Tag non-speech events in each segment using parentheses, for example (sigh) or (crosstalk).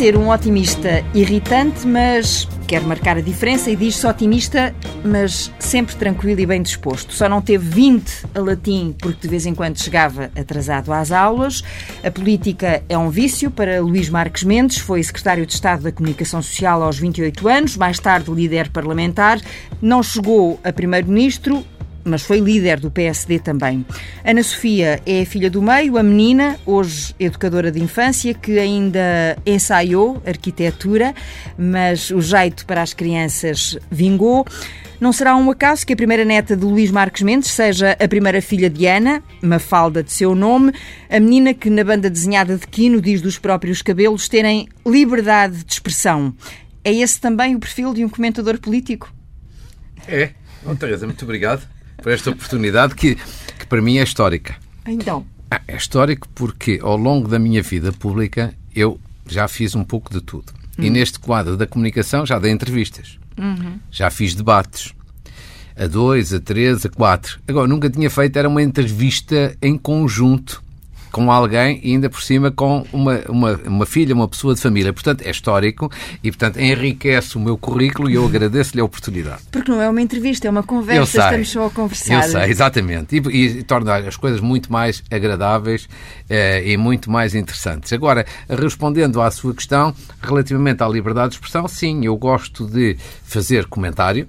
ser um otimista irritante, mas quer marcar a diferença e diz-se otimista, mas sempre tranquilo e bem disposto. Só não teve 20 a latim porque de vez em quando chegava atrasado às aulas. A política é um vício para Luís Marques Mendes, foi secretário de Estado da Comunicação Social aos 28 anos, mais tarde líder parlamentar, não chegou a primeiro-ministro, mas foi líder do PSD também. Ana Sofia é filha do meio, a menina, hoje educadora de infância, que ainda ensaiou arquitetura, mas o jeito para as crianças vingou. Não será um acaso que a primeira neta de Luís Marques Mendes seja a primeira filha de Ana, Mafalda de seu nome, a menina que na banda desenhada de Quino diz dos próprios cabelos terem liberdade de expressão. É esse também o perfil de um comentador político? É. Bom, Teresa, muito obrigado por esta oportunidade que, que para mim é histórica. Então. Ah, é histórico porque ao longo da minha vida pública eu já fiz um pouco de tudo. Uhum. E neste quadro da comunicação já dei entrevistas. Uhum. Já fiz debates. A dois, a três, a quatro. Agora, nunca tinha feito, era uma entrevista em conjunto com alguém e ainda por cima com uma, uma, uma filha, uma pessoa de família. Portanto, é histórico e, portanto, enriquece o meu currículo e eu agradeço-lhe a oportunidade. Porque não é uma entrevista, é uma conversa, estamos só a conversar. Eu sei, exatamente. E, e torna as coisas muito mais agradáveis eh, e muito mais interessantes. Agora, respondendo à sua questão, relativamente à liberdade de expressão, sim, eu gosto de fazer comentário,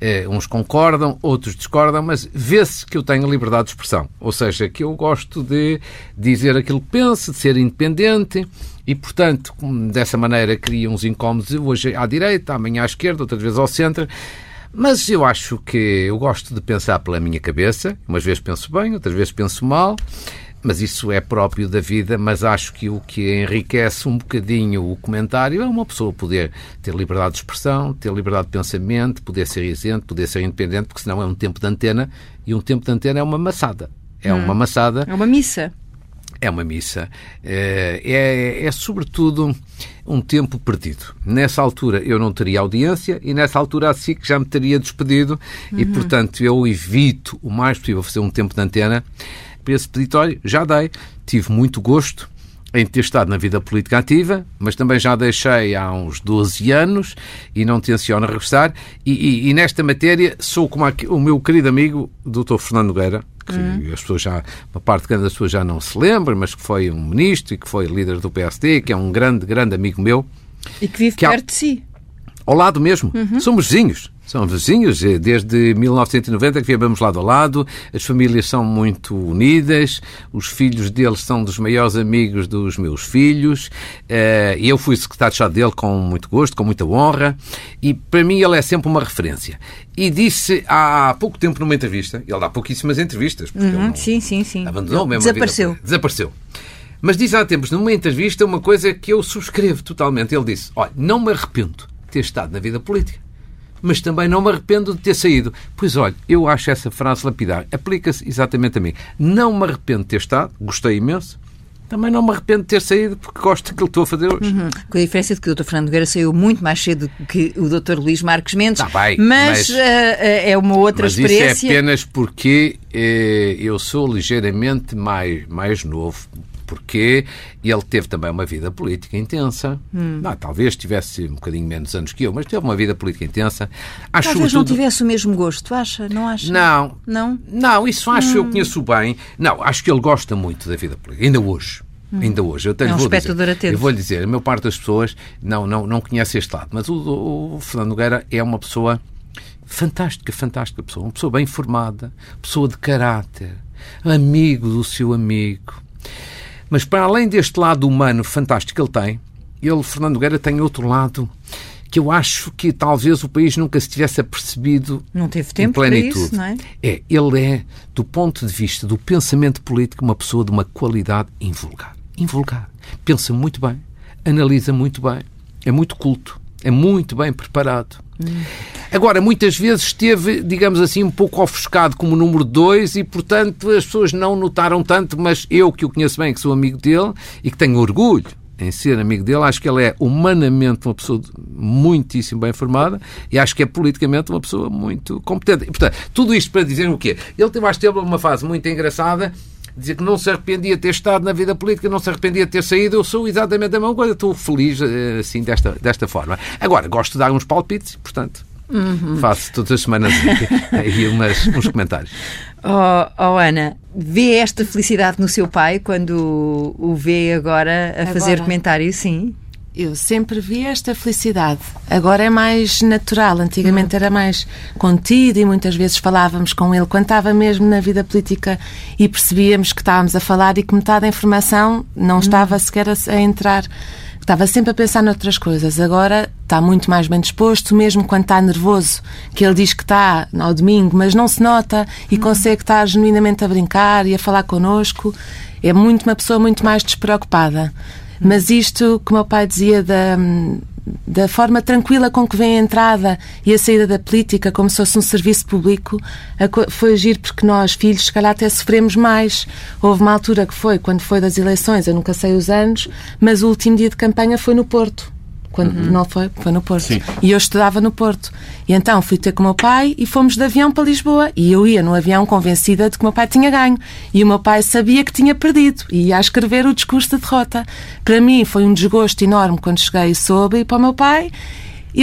é, uns concordam, outros discordam, mas vê-se que eu tenho liberdade de expressão. Ou seja, que eu gosto de dizer aquilo que penso, de ser independente e, portanto, dessa maneira cria uns incómodos hoje à direita, amanhã à esquerda, outras vezes ao centro. Mas eu acho que eu gosto de pensar pela minha cabeça. Umas vezes penso bem, outras vezes penso mal mas isso é próprio da vida, mas acho que o que enriquece um bocadinho o comentário é uma pessoa poder ter liberdade de expressão, ter liberdade de pensamento, poder ser isento, poder ser independente, porque senão é um tempo de antena e um tempo de antena é uma maçada. É hum. uma maçada. É uma missa. É uma missa. É, é, é, sobretudo um tempo perdido. Nessa altura eu não teria audiência e nessa altura a SIC já me teria despedido uhum. e, portanto, eu evito o mais possível fazer um tempo de antena para esse peditório, já dei, tive muito gosto em ter estado na vida política ativa, mas também já deixei há uns 12 anos e não tenciono regressar. E, e, e nesta matéria sou como o meu querido amigo, Dr. Fernando Nogueira, que uhum. as pessoas já, uma parte grande das pessoas já não se lembra, mas que foi um ministro e que foi líder do PSD, que é um grande, grande amigo meu. E que vive que perto há... de si. Ao lado mesmo. Uhum. Somos vizinhos. São vizinhos, eh, desde 1990 que vivemos lado a lado, as famílias são muito unidas, os filhos deles são dos maiores amigos dos meus filhos, eh, eu fui secretário de Estado dele com muito gosto, com muita honra, e para mim ele é sempre uma referência. E disse há pouco tempo numa entrevista, ele dá pouquíssimas entrevistas, porque uhum, sim, sim, sim. abandonou mesmo Desapareceu. Vida, desapareceu. Mas disse há tempos, numa entrevista, uma coisa que eu subscrevo totalmente. Ele disse: Olha, não me arrependo de ter estado na vida política mas também não me arrependo de ter saído. Pois olha, eu acho essa frase lapidar. Aplica-se exatamente a mim. Não me arrependo de ter estado, gostei imenso, também não me arrependo de ter saído porque gosto daquilo que estou a fazer hoje. Uhum. Com a diferença de que o Dr. Fernando Nogueira saiu muito mais cedo que o Dr. Luís Marques Mendes, tá bem, mas, mas uh, é uma outra mas experiência. Isso é apenas porque eh, eu sou ligeiramente mais, mais novo porque ele teve também uma vida política intensa. Hum. Não, talvez tivesse um bocadinho menos anos que eu, mas teve uma vida política intensa. Acho talvez não tivesse o mesmo gosto, acha? Não acha? Não. Não? Não, isso acho, hum. eu conheço bem. Não, acho que ele gosta muito da vida política, ainda hoje. Hum. Ainda hoje. Eu, tenho, é um vou dizer, eu vou lhe dizer, a maior parte das pessoas não, não, não conhece este lado, mas o, o, o Fernando Nogueira é uma pessoa fantástica, fantástica pessoa. Uma pessoa bem formada, pessoa de caráter, amigo do seu amigo, mas para além deste lado humano fantástico que ele tem, ele, Fernando Nogueira, tem outro lado que eu acho que talvez o país nunca se tivesse apercebido não teve tempo em plenitude. Para isso, não é? é, ele é, do ponto de vista do pensamento político, uma pessoa de uma qualidade invulgar. Invulgar. Pensa muito bem, analisa muito bem, é muito culto, é muito bem preparado. Agora, muitas vezes esteve, digamos assim, um pouco ofuscado como número 2 e, portanto, as pessoas não notaram tanto, mas eu que o conheço bem, que sou amigo dele e que tenho orgulho em ser amigo dele, acho que ele é humanamente uma pessoa muitíssimo bem formada e acho que é politicamente uma pessoa muito competente. E, portanto, tudo isto para dizer o quê? Ele teve, acho que teve uma fase muito engraçada dizer que não se arrependia de ter estado na vida política, não se arrependia de ter saído. Eu sou exatamente a mesma coisa. Estou feliz eh, assim desta, desta forma. Agora, gosto de dar uns palpites, portanto, uhum. faço todas as semanas (laughs) aí umas, uns comentários. Oh, oh, Ana, vê esta felicidade no seu pai quando o vê agora a agora. fazer comentário? Sim. Eu sempre vi esta felicidade. Agora é mais natural. Antigamente uhum. era mais contido e muitas vezes falávamos com ele quando estava mesmo na vida política e percebíamos que estávamos a falar e que metade da informação não uhum. estava sequer a, a entrar estava sempre a pensar noutras coisas. Agora está muito mais bem disposto, mesmo quando está nervoso, que ele diz que está ao domingo, mas não se nota e uhum. consegue estar genuinamente a brincar e a falar connosco. É muito uma pessoa muito mais despreocupada. Mas isto que o meu pai dizia da, da forma tranquila com que vem a entrada e a saída da política, como se fosse um serviço público, foi agir porque nós, filhos, se calhar até sofremos mais. Houve uma altura que foi, quando foi das eleições, eu nunca sei os anos, mas o último dia de campanha foi no Porto quando uhum. não foi, foi no Porto. Sim. E eu estudava no Porto. E então fui ter com o meu pai e fomos de avião para Lisboa. E eu ia no avião convencida de que o meu pai tinha ganho. E o meu pai sabia que tinha perdido e ia escrever o discurso de derrota. Para mim foi um desgosto enorme quando cheguei e soube. E para o meu pai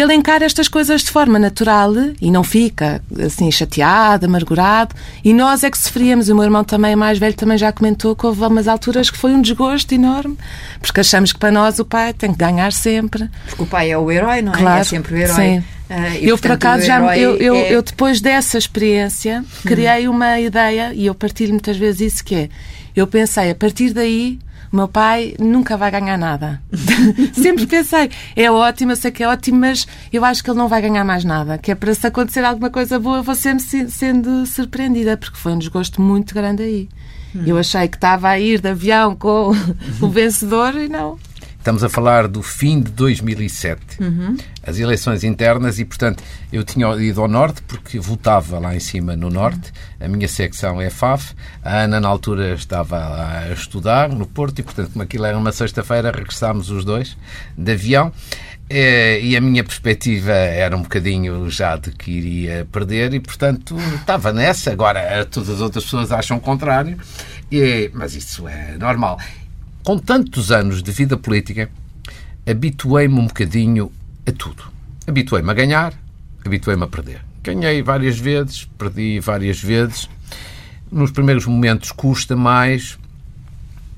ele encara estas coisas de forma natural e não fica assim chateado, amargurado. E nós é que sofríamos. O meu irmão também, mais velho, também já comentou que houve umas alturas que foi um desgosto enorme, porque achamos que para nós o pai tem que ganhar sempre. Porque o pai é o herói, não é? Claro, é sempre o herói. Sim. Uh, eu, portanto, por acaso, já, eu, eu, é... eu, depois dessa experiência, hum. criei uma ideia, e eu partilho muitas vezes isso, que é, eu pensei, a partir daí, o meu pai nunca vai ganhar nada. (laughs) Sempre pensei, é ótimo, eu sei que é ótimo, mas eu acho que ele não vai ganhar mais nada. Que é para se acontecer alguma coisa boa, eu vou sempre sendo surpreendida, porque foi um desgosto muito grande aí. Hum. Eu achei que estava a ir de avião com (laughs) o vencedor e não. Estamos a falar do fim de 2007, uhum. as eleições internas, e portanto eu tinha ido ao Norte porque votava lá em cima no Norte, a minha secção é FAF, a Ana na altura estava a estudar no Porto e portanto como aquilo era uma sexta-feira regressámos os dois de avião. Eh, e a minha perspectiva era um bocadinho já de que iria perder e portanto estava nessa, agora todas as outras pessoas acham o contrário, e, mas isso é normal com tantos anos de vida política, habituei-me um bocadinho a tudo. Habituei-me a ganhar, habituei-me a perder. Ganhei várias vezes, perdi várias vezes. Nos primeiros momentos custa mais,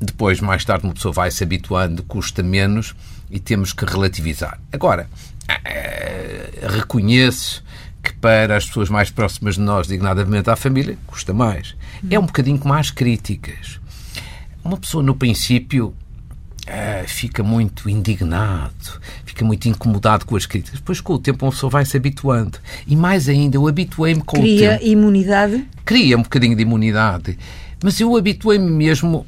depois, mais tarde, uma pessoa vai se habituando, custa menos e temos que relativizar. Agora, é, reconheço que para as pessoas mais próximas de nós, dignadamente à família, custa mais. É um bocadinho com mais críticas uma pessoa, no princípio, uh, fica muito indignado, fica muito incomodado com as críticas. Depois, com o tempo, uma pessoa vai se habituando. E mais ainda, eu habituei-me com Cria o tempo. Cria imunidade? Cria um bocadinho de imunidade. Mas eu habituei-me mesmo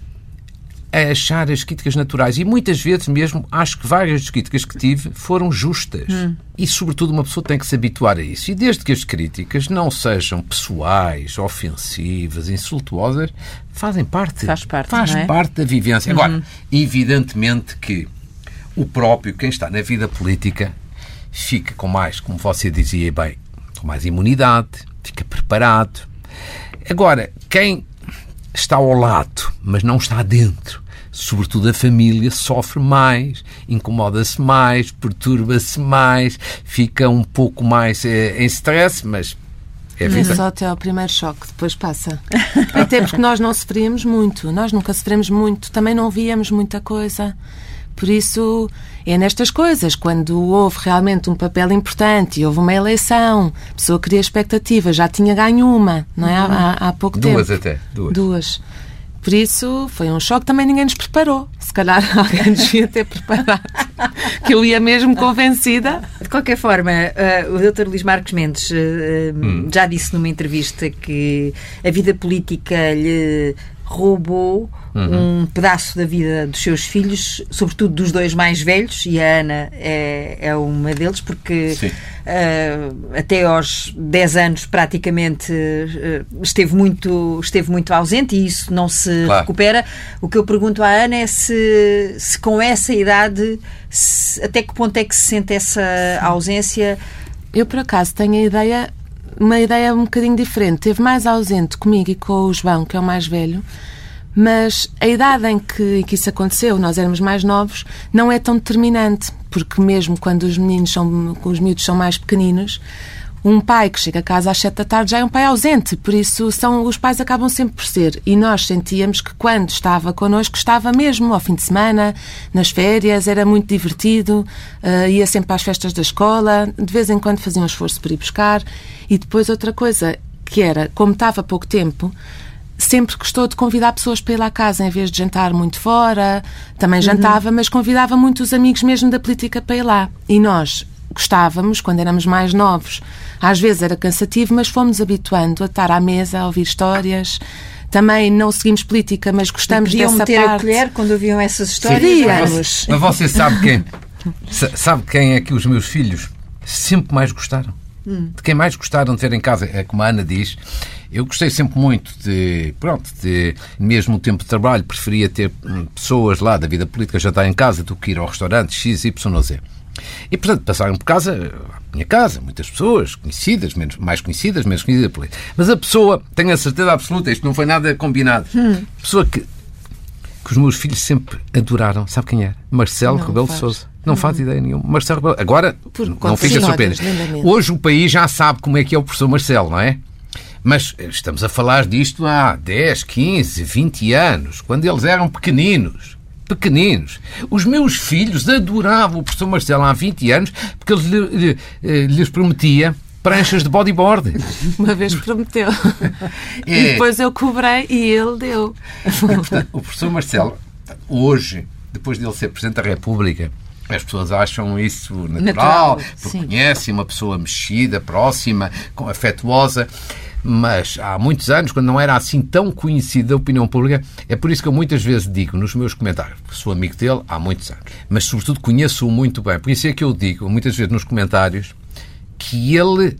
a achar as críticas naturais. E muitas vezes mesmo acho que várias das críticas que tive foram justas. Hum. E, sobretudo, uma pessoa tem que se habituar a isso. E desde que as críticas não sejam pessoais, ofensivas, insultuosas, fazem parte. Faz parte. Faz é? parte da vivência. Uhum. Agora, evidentemente que o próprio, quem está na vida política, fica com mais, como você dizia bem, com mais imunidade, fica preparado. Agora, quem está ao lado, mas não está dentro. Sobretudo a família sofre mais, incomoda-se mais, perturba-se mais, fica um pouco mais eh, em stress, mas é vida. É só até ao primeiro choque, depois passa. Até porque nós não sofremos muito, nós nunca sofremos muito, também não víamos muita coisa. Por isso, é nestas coisas, quando houve realmente um papel importante e houve uma eleição, a pessoa cria expectativa, já tinha ganho uma, não é? Há, há pouco duas tempo. Duas até, duas. Duas. Por isso, foi um choque. Também ninguém nos preparou. Se calhar (laughs) alguém nos devia ter preparado. (laughs) que eu ia mesmo convencida. De qualquer forma, uh, o Dr. Luís Marcos Mendes uh, hum. já disse numa entrevista que a vida política lhe roubou uhum. um pedaço da vida dos seus filhos, sobretudo dos dois mais velhos, e a Ana é, é uma deles, porque uh, até aos 10 anos praticamente uh, esteve, muito, esteve muito ausente e isso não se claro. recupera. O que eu pergunto à Ana é se, se com essa idade, se, até que ponto é que se sente essa ausência? Eu, por acaso, tenho a ideia uma ideia um bocadinho diferente. Teve mais ausente comigo e com o João, que é o mais velho, Mas a idade em que, em que isso aconteceu, nós éramos mais novos, não é tão determinante, porque mesmo quando os meninos são, os miúdos são mais pequeninos, um pai que chega a casa às sete da tarde já é um pai ausente, por isso são, os pais acabam sempre por ser. E nós sentíamos que quando estava connosco, estava mesmo ao fim de semana, nas férias, era muito divertido, uh, ia sempre às festas da escola, de vez em quando fazia um esforço para ir buscar. E depois outra coisa, que era, como estava pouco tempo, sempre gostou de convidar pessoas para ir lá à casa em vez de jantar muito fora. Também jantava, uhum. mas convidava muitos amigos mesmo da política para ir lá. E nós gostávamos, quando éramos mais novos, às vezes era cansativo, mas fomos habituando a estar à mesa, a ouvir histórias. Também não seguimos política, mas gostamos e dessa meter parte. a colher quando ouviam essas histórias? Queríamos. Mas você sabe quem? sabe quem é que os meus filhos sempre mais gostaram? Hum. De quem mais gostaram de ver em casa? É como a Ana diz, eu gostei sempre muito de, pronto, de, mesmo o tempo de trabalho, preferia ter hum, pessoas lá da vida política já estar em casa do que ir ao restaurante X, Y, Z. E, portanto, passaram por casa, a minha casa, muitas pessoas, conhecidas, menos, mais conhecidas, menos conhecidas. Mas a pessoa, tenho a certeza absoluta, isto não foi nada combinado, hum. pessoa que, que os meus filhos sempre adoraram, sabe quem é? Marcelo não Rebelo de Sousa. Não hum. faz ideia nenhuma. Marcelo Rebelo. Agora, Por não fica surpreso. Hoje o país já sabe como é que é o professor Marcelo, não é? Mas estamos a falar disto há 10, 15, 20 anos, quando eles eram pequeninos pequeninos. Os meus filhos adoravam o professor Marcelo há 20 anos porque ele eh, lhes prometia pranchas de bodyboard. (laughs) Uma vez prometeu. (laughs) É. E depois eu cobrei e ele deu. E, portanto, o professor Marcelo, hoje, depois de ele ser Presidente da República, as pessoas acham isso natural, natural porque conhecem uma pessoa mexida, próxima, afetuosa mas há muitos anos, quando não era assim tão conhecido da opinião pública, é por isso que eu muitas vezes digo nos meus comentários, sou amigo dele há muitos anos, mas sobretudo conheço-o muito bem. Por isso é que eu digo muitas vezes nos comentários que ele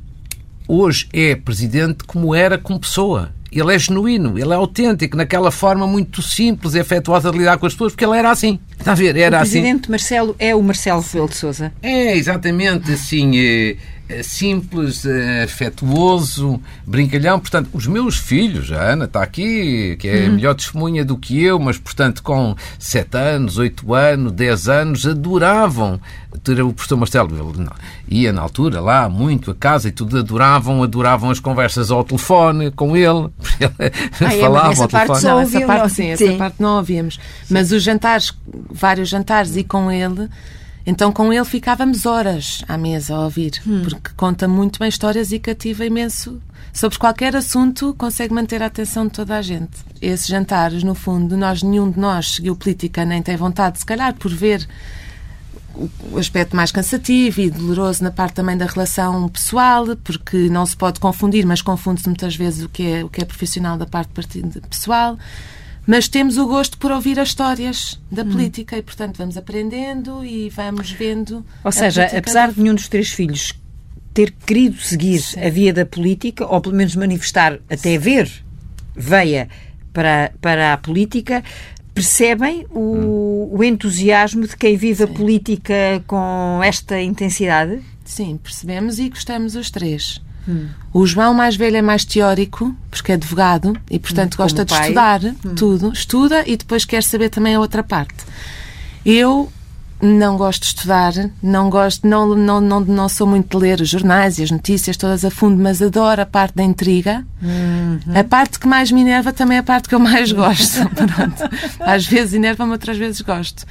hoje é presidente como era como pessoa. Ele é genuíno, ele é autêntico, naquela forma muito simples e afetuosa de lidar com as pessoas, porque ele era assim. Está a ver? Era o assim. presidente Marcelo é o Marcelo Rebelo de Sousa? É, exatamente, assim. É simples, é afetuoso, brincalhão. Portanto, os meus filhos, a Ana está aqui, que é uhum. melhor testemunha do que eu, mas, portanto, com 7 anos, 8 anos, 10 anos, adoravam ter o professor Marcelo. Ele ia na altura lá muito a casa e tudo, adoravam, adoravam as conversas ao telefone com ele. ele ah, falava é, ao telefone. Não, essa parte sim, sim, essa parte não ouvíamos. Mas os jantares, vários jantares e com ele então com ele ficávamos horas à mesa a ouvir, hum. porque conta muito bem histórias e cativa imenso. Sobre qualquer assunto, consegue manter a atenção de toda a gente. Esses jantares, no fundo, nós nenhum de nós seguiu política nem tem vontade, se calhar, por ver o aspecto mais cansativo e doloroso na parte também da relação pessoal, porque não se pode confundir, mas confunde-se muitas vezes o que é, o que é profissional da parte pessoal mas temos o gosto por ouvir as histórias da hum. política e, portanto, vamos aprendendo e vamos vendo. Ou seja, apesar de nenhum dos três filhos ter querido seguir Sim. a via da política, ou pelo menos manifestar, até ver, veia para, para a política, percebem o, hum. o entusiasmo de quem vive Sim. a política com esta intensidade? Sim, percebemos e gostamos os três. Hum. O João mais velho é mais teórico, porque é advogado e, portanto, hum, gosta de pai. estudar hum. tudo. Estuda e depois quer saber também a outra parte. Eu não gosto de estudar, não gosto, não, não, não, não sou muito de ler os jornais e as notícias todas a fundo, mas adoro a parte da intriga. Uhum. A parte que mais me enerva também é a parte que eu mais gosto. (laughs) Às vezes enerva-me, outras vezes gosto.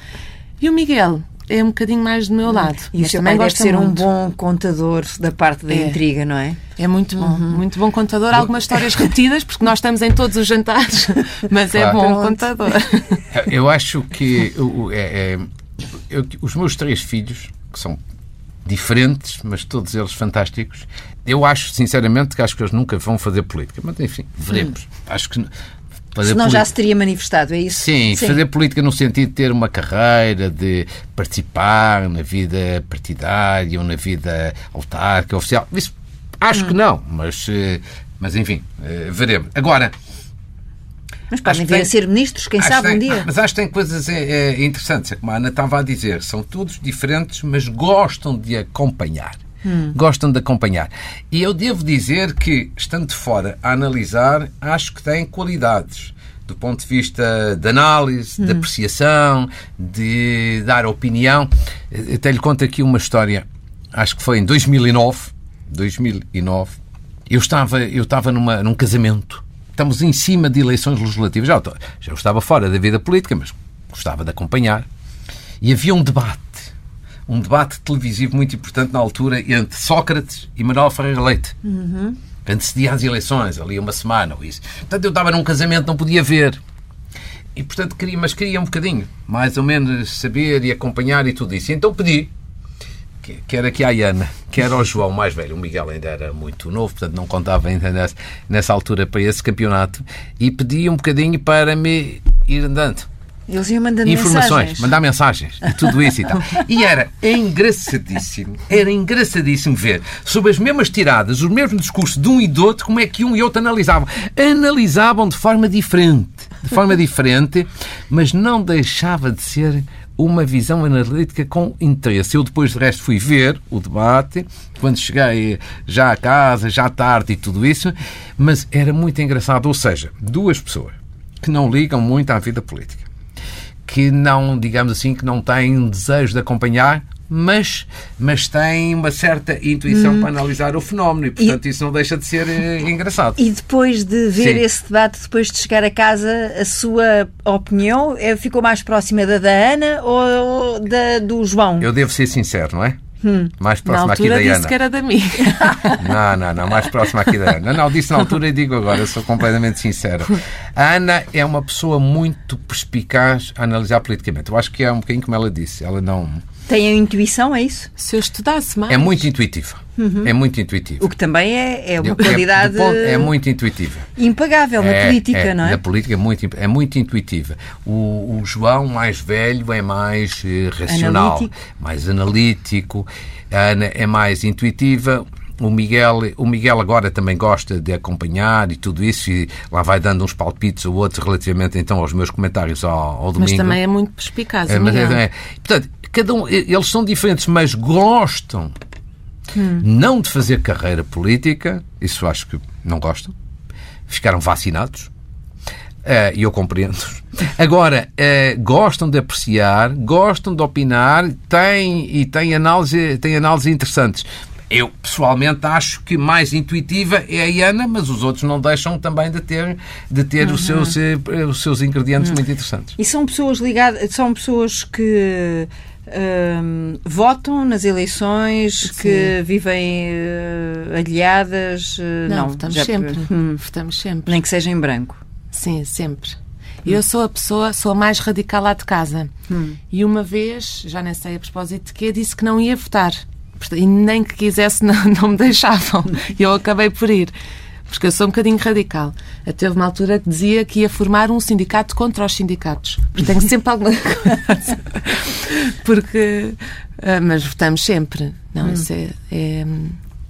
E o Miguel é um bocadinho mais do meu lado. E o seu também deve ser muito. um bom contador da parte da é. intriga, não é? É muito bom, uhum. muito bom contador. Há algumas histórias repetidas, porque nós estamos em todos os jantares, (laughs) mas é claro. é bom Pronto. contador. (laughs) Eu acho que é, é, eu, os meus três filhos, que são diferentes, mas todos eles fantásticos. Eu acho, sinceramente, que acho que eles nunca vão fazer política. Mas, enfim, veremos. Hum. Acho que Fazer Senão já se teria manifestado, é isso? Sim, Sim, fazer política no sentido de ter uma carreira, de participar na vida partidária ou na vida autárquica, oficial. Isso, acho hum. que não, mas, eh, mas enfim, eh, veremos. Agora. Mas podem vir a ser ministros, quem sabe tem, um dia. Mas acho que tem coisas é, é, interessantes, como a Ana estava a dizer. São todos diferentes, mas gostam de acompanhar. Hum. Gostam de acompanhar. E eu devo dizer que, estando fora a analisar, acho que têm qualidades. do ponto de vista de análise, de apreciação, de dar opinião. Eu até lhe conto aqui uma história, acho que foi em 2009, 2009, eu estava, eu estava numa, num casamento, estamos em cima de eleições legislativas, já, já estava fora da vida política, mas gostava de acompanhar, e havia um debate, um debate televisivo muito importante na altura entre Sócrates e Manuel Ferreira Leite. Uhum antecedia as eleições, ali uma semana ou isso. Portanto, eu estava num casamento, não podia ver. E, portanto, queria, mas queria um bocadinho, mais ou menos saber e acompanhar e tudo isso. E então pedi, que, quer aqui à Ana, quer ao João mais velho, o Miguel ainda era muito novo, portanto não contava ainda nessa, nessa altura para esse campeonato, e pedi um bocadinho para me ir andando. Eles iam mandando informações, mensagens. mandar mensagens e tudo isso e tal. (laughs) E era engraçadíssimo, era engraçadíssimo ver, sob as mesmas tiradas, os mesmos discursos de um e do outro, como é que um e outro analisavam. Analisavam de forma diferente, de forma (laughs) diferente, mas não deixava de ser uma visão analítica com interesse. Eu depois de resto fui ver o debate, quando cheguei já a casa, já tarde e tudo isso, mas era muito engraçado. Ou seja, duas pessoas que não ligam muito à vida política que não, digamos assim, que não têm desejo de acompanhar, mas, mas têm uma certa intuição hum. para analisar o fenómeno e, portanto, e, isso não deixa de ser eh, engraçado. E depois de ver Sim. esse debate, depois de chegar a casa, a sua opinião é, ficou mais próxima da da Ana ou da do João? Eu devo ser sincero, não é? Hum. Mais próxima aqui da Ana. disse que era da mim. (laughs) Não, não, não, mais próxima aqui da Ana. Não, não, disse na altura e digo agora, sou completamente sincero. A Ana é uma pessoa muito perspicaz a analisar politicamente. Eu acho que é um bocadinho como ela disse. Ela não tem a intuição, é isso? Se eu estudasse mais. É muito intuitiva. Uhum. É muito intuitiva. O que também é, é uma qualidade. É, ponto, é, muito intuitiva. Impagável na é, política, é, não é? Na política é muito, é muito intuitiva. O, o João, mais velho, é mais uh, racional, analítico. mais analítico. A Ana é mais intuitiva. O Miguel, o Miguel agora também gosta de acompanhar e tudo isso, e lá vai dando uns palpites ou outros relativamente então aos meus comentários ao, ao domingo. Mas também é muito perspicaz, é, mas é, é, Portanto, cada um, eles são diferentes, mas gostam hum. não de fazer carreira política, isso acho que não gostam. Ficaram vacinados. Uh, e eu compreendo. (laughs) Agora, uh, gostam de apreciar, gostam de opinar, têm, e têm análise, têm análises interessantes. Eu, pessoalmente, acho que mais intuitiva é a Iana, mas os outros não deixam também de ter, de ter uhum. os, seus, eh, os seus ingredientes uhum. muito interessantes. E são pessoas ligadas, são pessoas que Uh, votam nas eleições, Sim. que vivem uh, aliadas. Uh, não, não, votamos já... sempre. Hum. Votamos sempre. Nem que seja em branco. Sim, sempre. Hum. Eu sou a pessoa, sou a mais radical lá de casa. Hum. E uma vez, já nem sei a propósito de quê, disse que não ia votar. E nem que quisesse, (laughs) não, não me deixavam. E eu acabei por ir porque eu sou um bocadinho radical. Até houve uma altura que dizia que ia formar um sindicato contra os sindicatos. Porque tenho (laughs) sempre alguma coisa. porque. Uh, mas votamos sempre. Não, hum. isso é, é,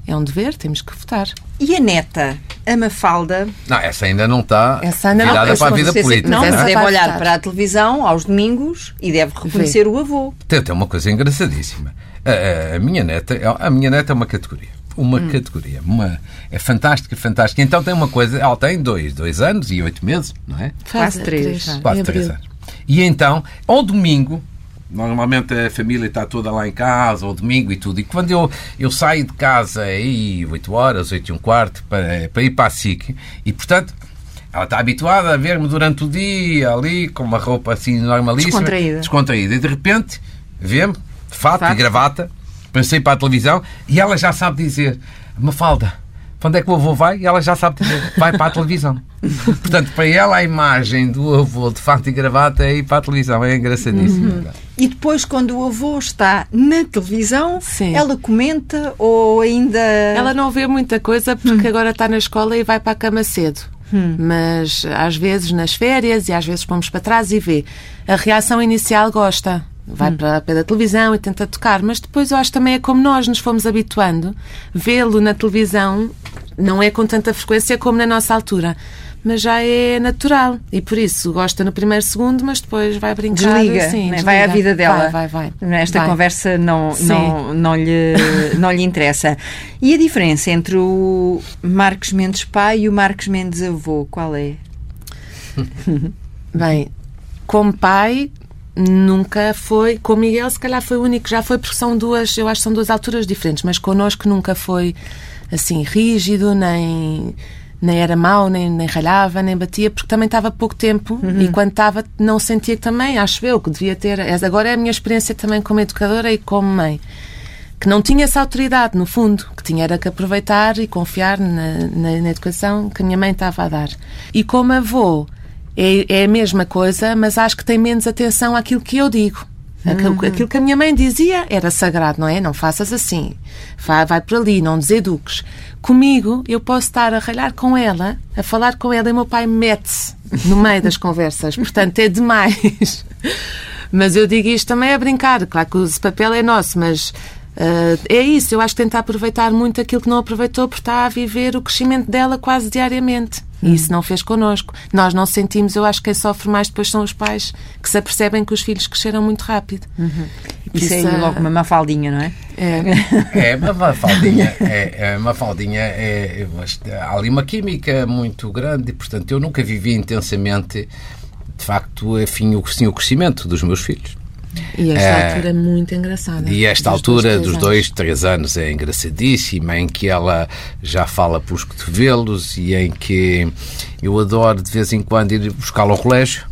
é, um dever, temos que votar. E a neta, a Mafalda? Não, essa ainda não está essa ainda virada não, para a vida política. Não, mas é? deve olhar para a televisão aos domingos e deve reconhecer Vê. o avô. Tem, tem uma coisa engraçadíssima. A, a, a, minha neta, a minha neta é uma categoria uma hum. categoria. Uma, é fantástica, fantástica. Então tem uma coisa, ela tem dois, dois anos e oito meses, não é? Quase três. Quase três anos. E então, ao domingo, Normalmente a família está toda lá em casa, ao domingo e tudo. E quando eu, eu saio de casa aí 8 horas, 8 e um quarto, para, para ir para a SIC, e portanto ela está habituada a ver-me durante o dia ali, com uma roupa assim normalíssima. Descontraída. Descontraída. E de repente vê-me, de fato, fato e gravata, Pensei para a televisão e ela já sabe dizer: Mafalda, para onde é que o avô vai? E ela já sabe dizer: vai para a televisão. (laughs) Portanto, para ela a imagem do avô de fato e gravata é ir para a televisão. É engraçadíssimo. Uhum. E depois, quando o avô está na televisão, Sim. ela comenta ou ainda. Ela não vê muita coisa porque hum. agora está na escola e vai para a cama cedo. Hum. Mas às vezes nas férias e às vezes vamos para trás e vê. A reação inicial gosta vai hum. para a pé da televisão e tenta tocar, mas depois eu acho também é como nós nos fomos habituando, vê-lo na televisão não é com tanta frequência como na nossa altura, mas já é natural e por isso gosta no primeiro segundo, mas depois vai brincar. Desliga, assim, desliga. vai à vida dela. Vai, vai, vai. Esta vai. conversa não, não, não, lhe, (laughs) não lhe interessa. E a diferença entre o Marcos Mendes pai e o Marcos Mendes avô, qual é? (laughs) Bem, como pai, nunca foi. Com o Miguel, se calhar foi o único, já foi, porque são duas, eu acho que são duas alturas diferentes, mas connosco nunca foi assim rígido, nem nem era mau, nem, nem ralhava, nem batia, porque também estava pouco tempo uhum. e quando estava não sentia que também, acho eu, que devia ter. Agora é a minha experiência também como educadora e como mãe. Que não tinha essa autoridade, no fundo, que tinha era que aproveitar e confiar na, na, na educação que a minha mãe estava a dar. E como avô, é, é a mesma coisa, mas acho que tem menos atenção àquilo que eu digo. Uhum. Aquilo que a minha mãe dizia era sagrado, não é? Não faças assim. Vai, vai por ali, não deseduques. Comigo, eu posso estar a ralhar com ela, a falar com ela, e o meu pai mete-se no meio das (laughs) conversas. Portanto, é demais. (laughs) Mas eu digo isto também a brincar. Claro que o papel é nosso, mas Uh, é isso, eu acho que tentar aproveitar muito aquilo que não aproveitou porque está a viver o crescimento dela quase diariamente. E isso não fez connosco. Nós não sentimos, eu acho que quem sofre mais depois são os pais que se apercebem que os filhos cresceram muito rápido. Uhum. Isso, isso é logo uma mafaldinha, não é? É, é uma (laughs) mafaldinha. É, é uma faldinha. É, há ali uma química muito grande e, portanto, eu nunca vivi intensamente, de facto, enfim, o, sim, o crescimento dos meus filhos. E esta é, altura é muito engraçada. E esta altura dois, dos dois, três anos é engraçadíssima, em que ela já fala pelos cotovelos e em que eu adoro de vez em quando ir buscá-la ao colégio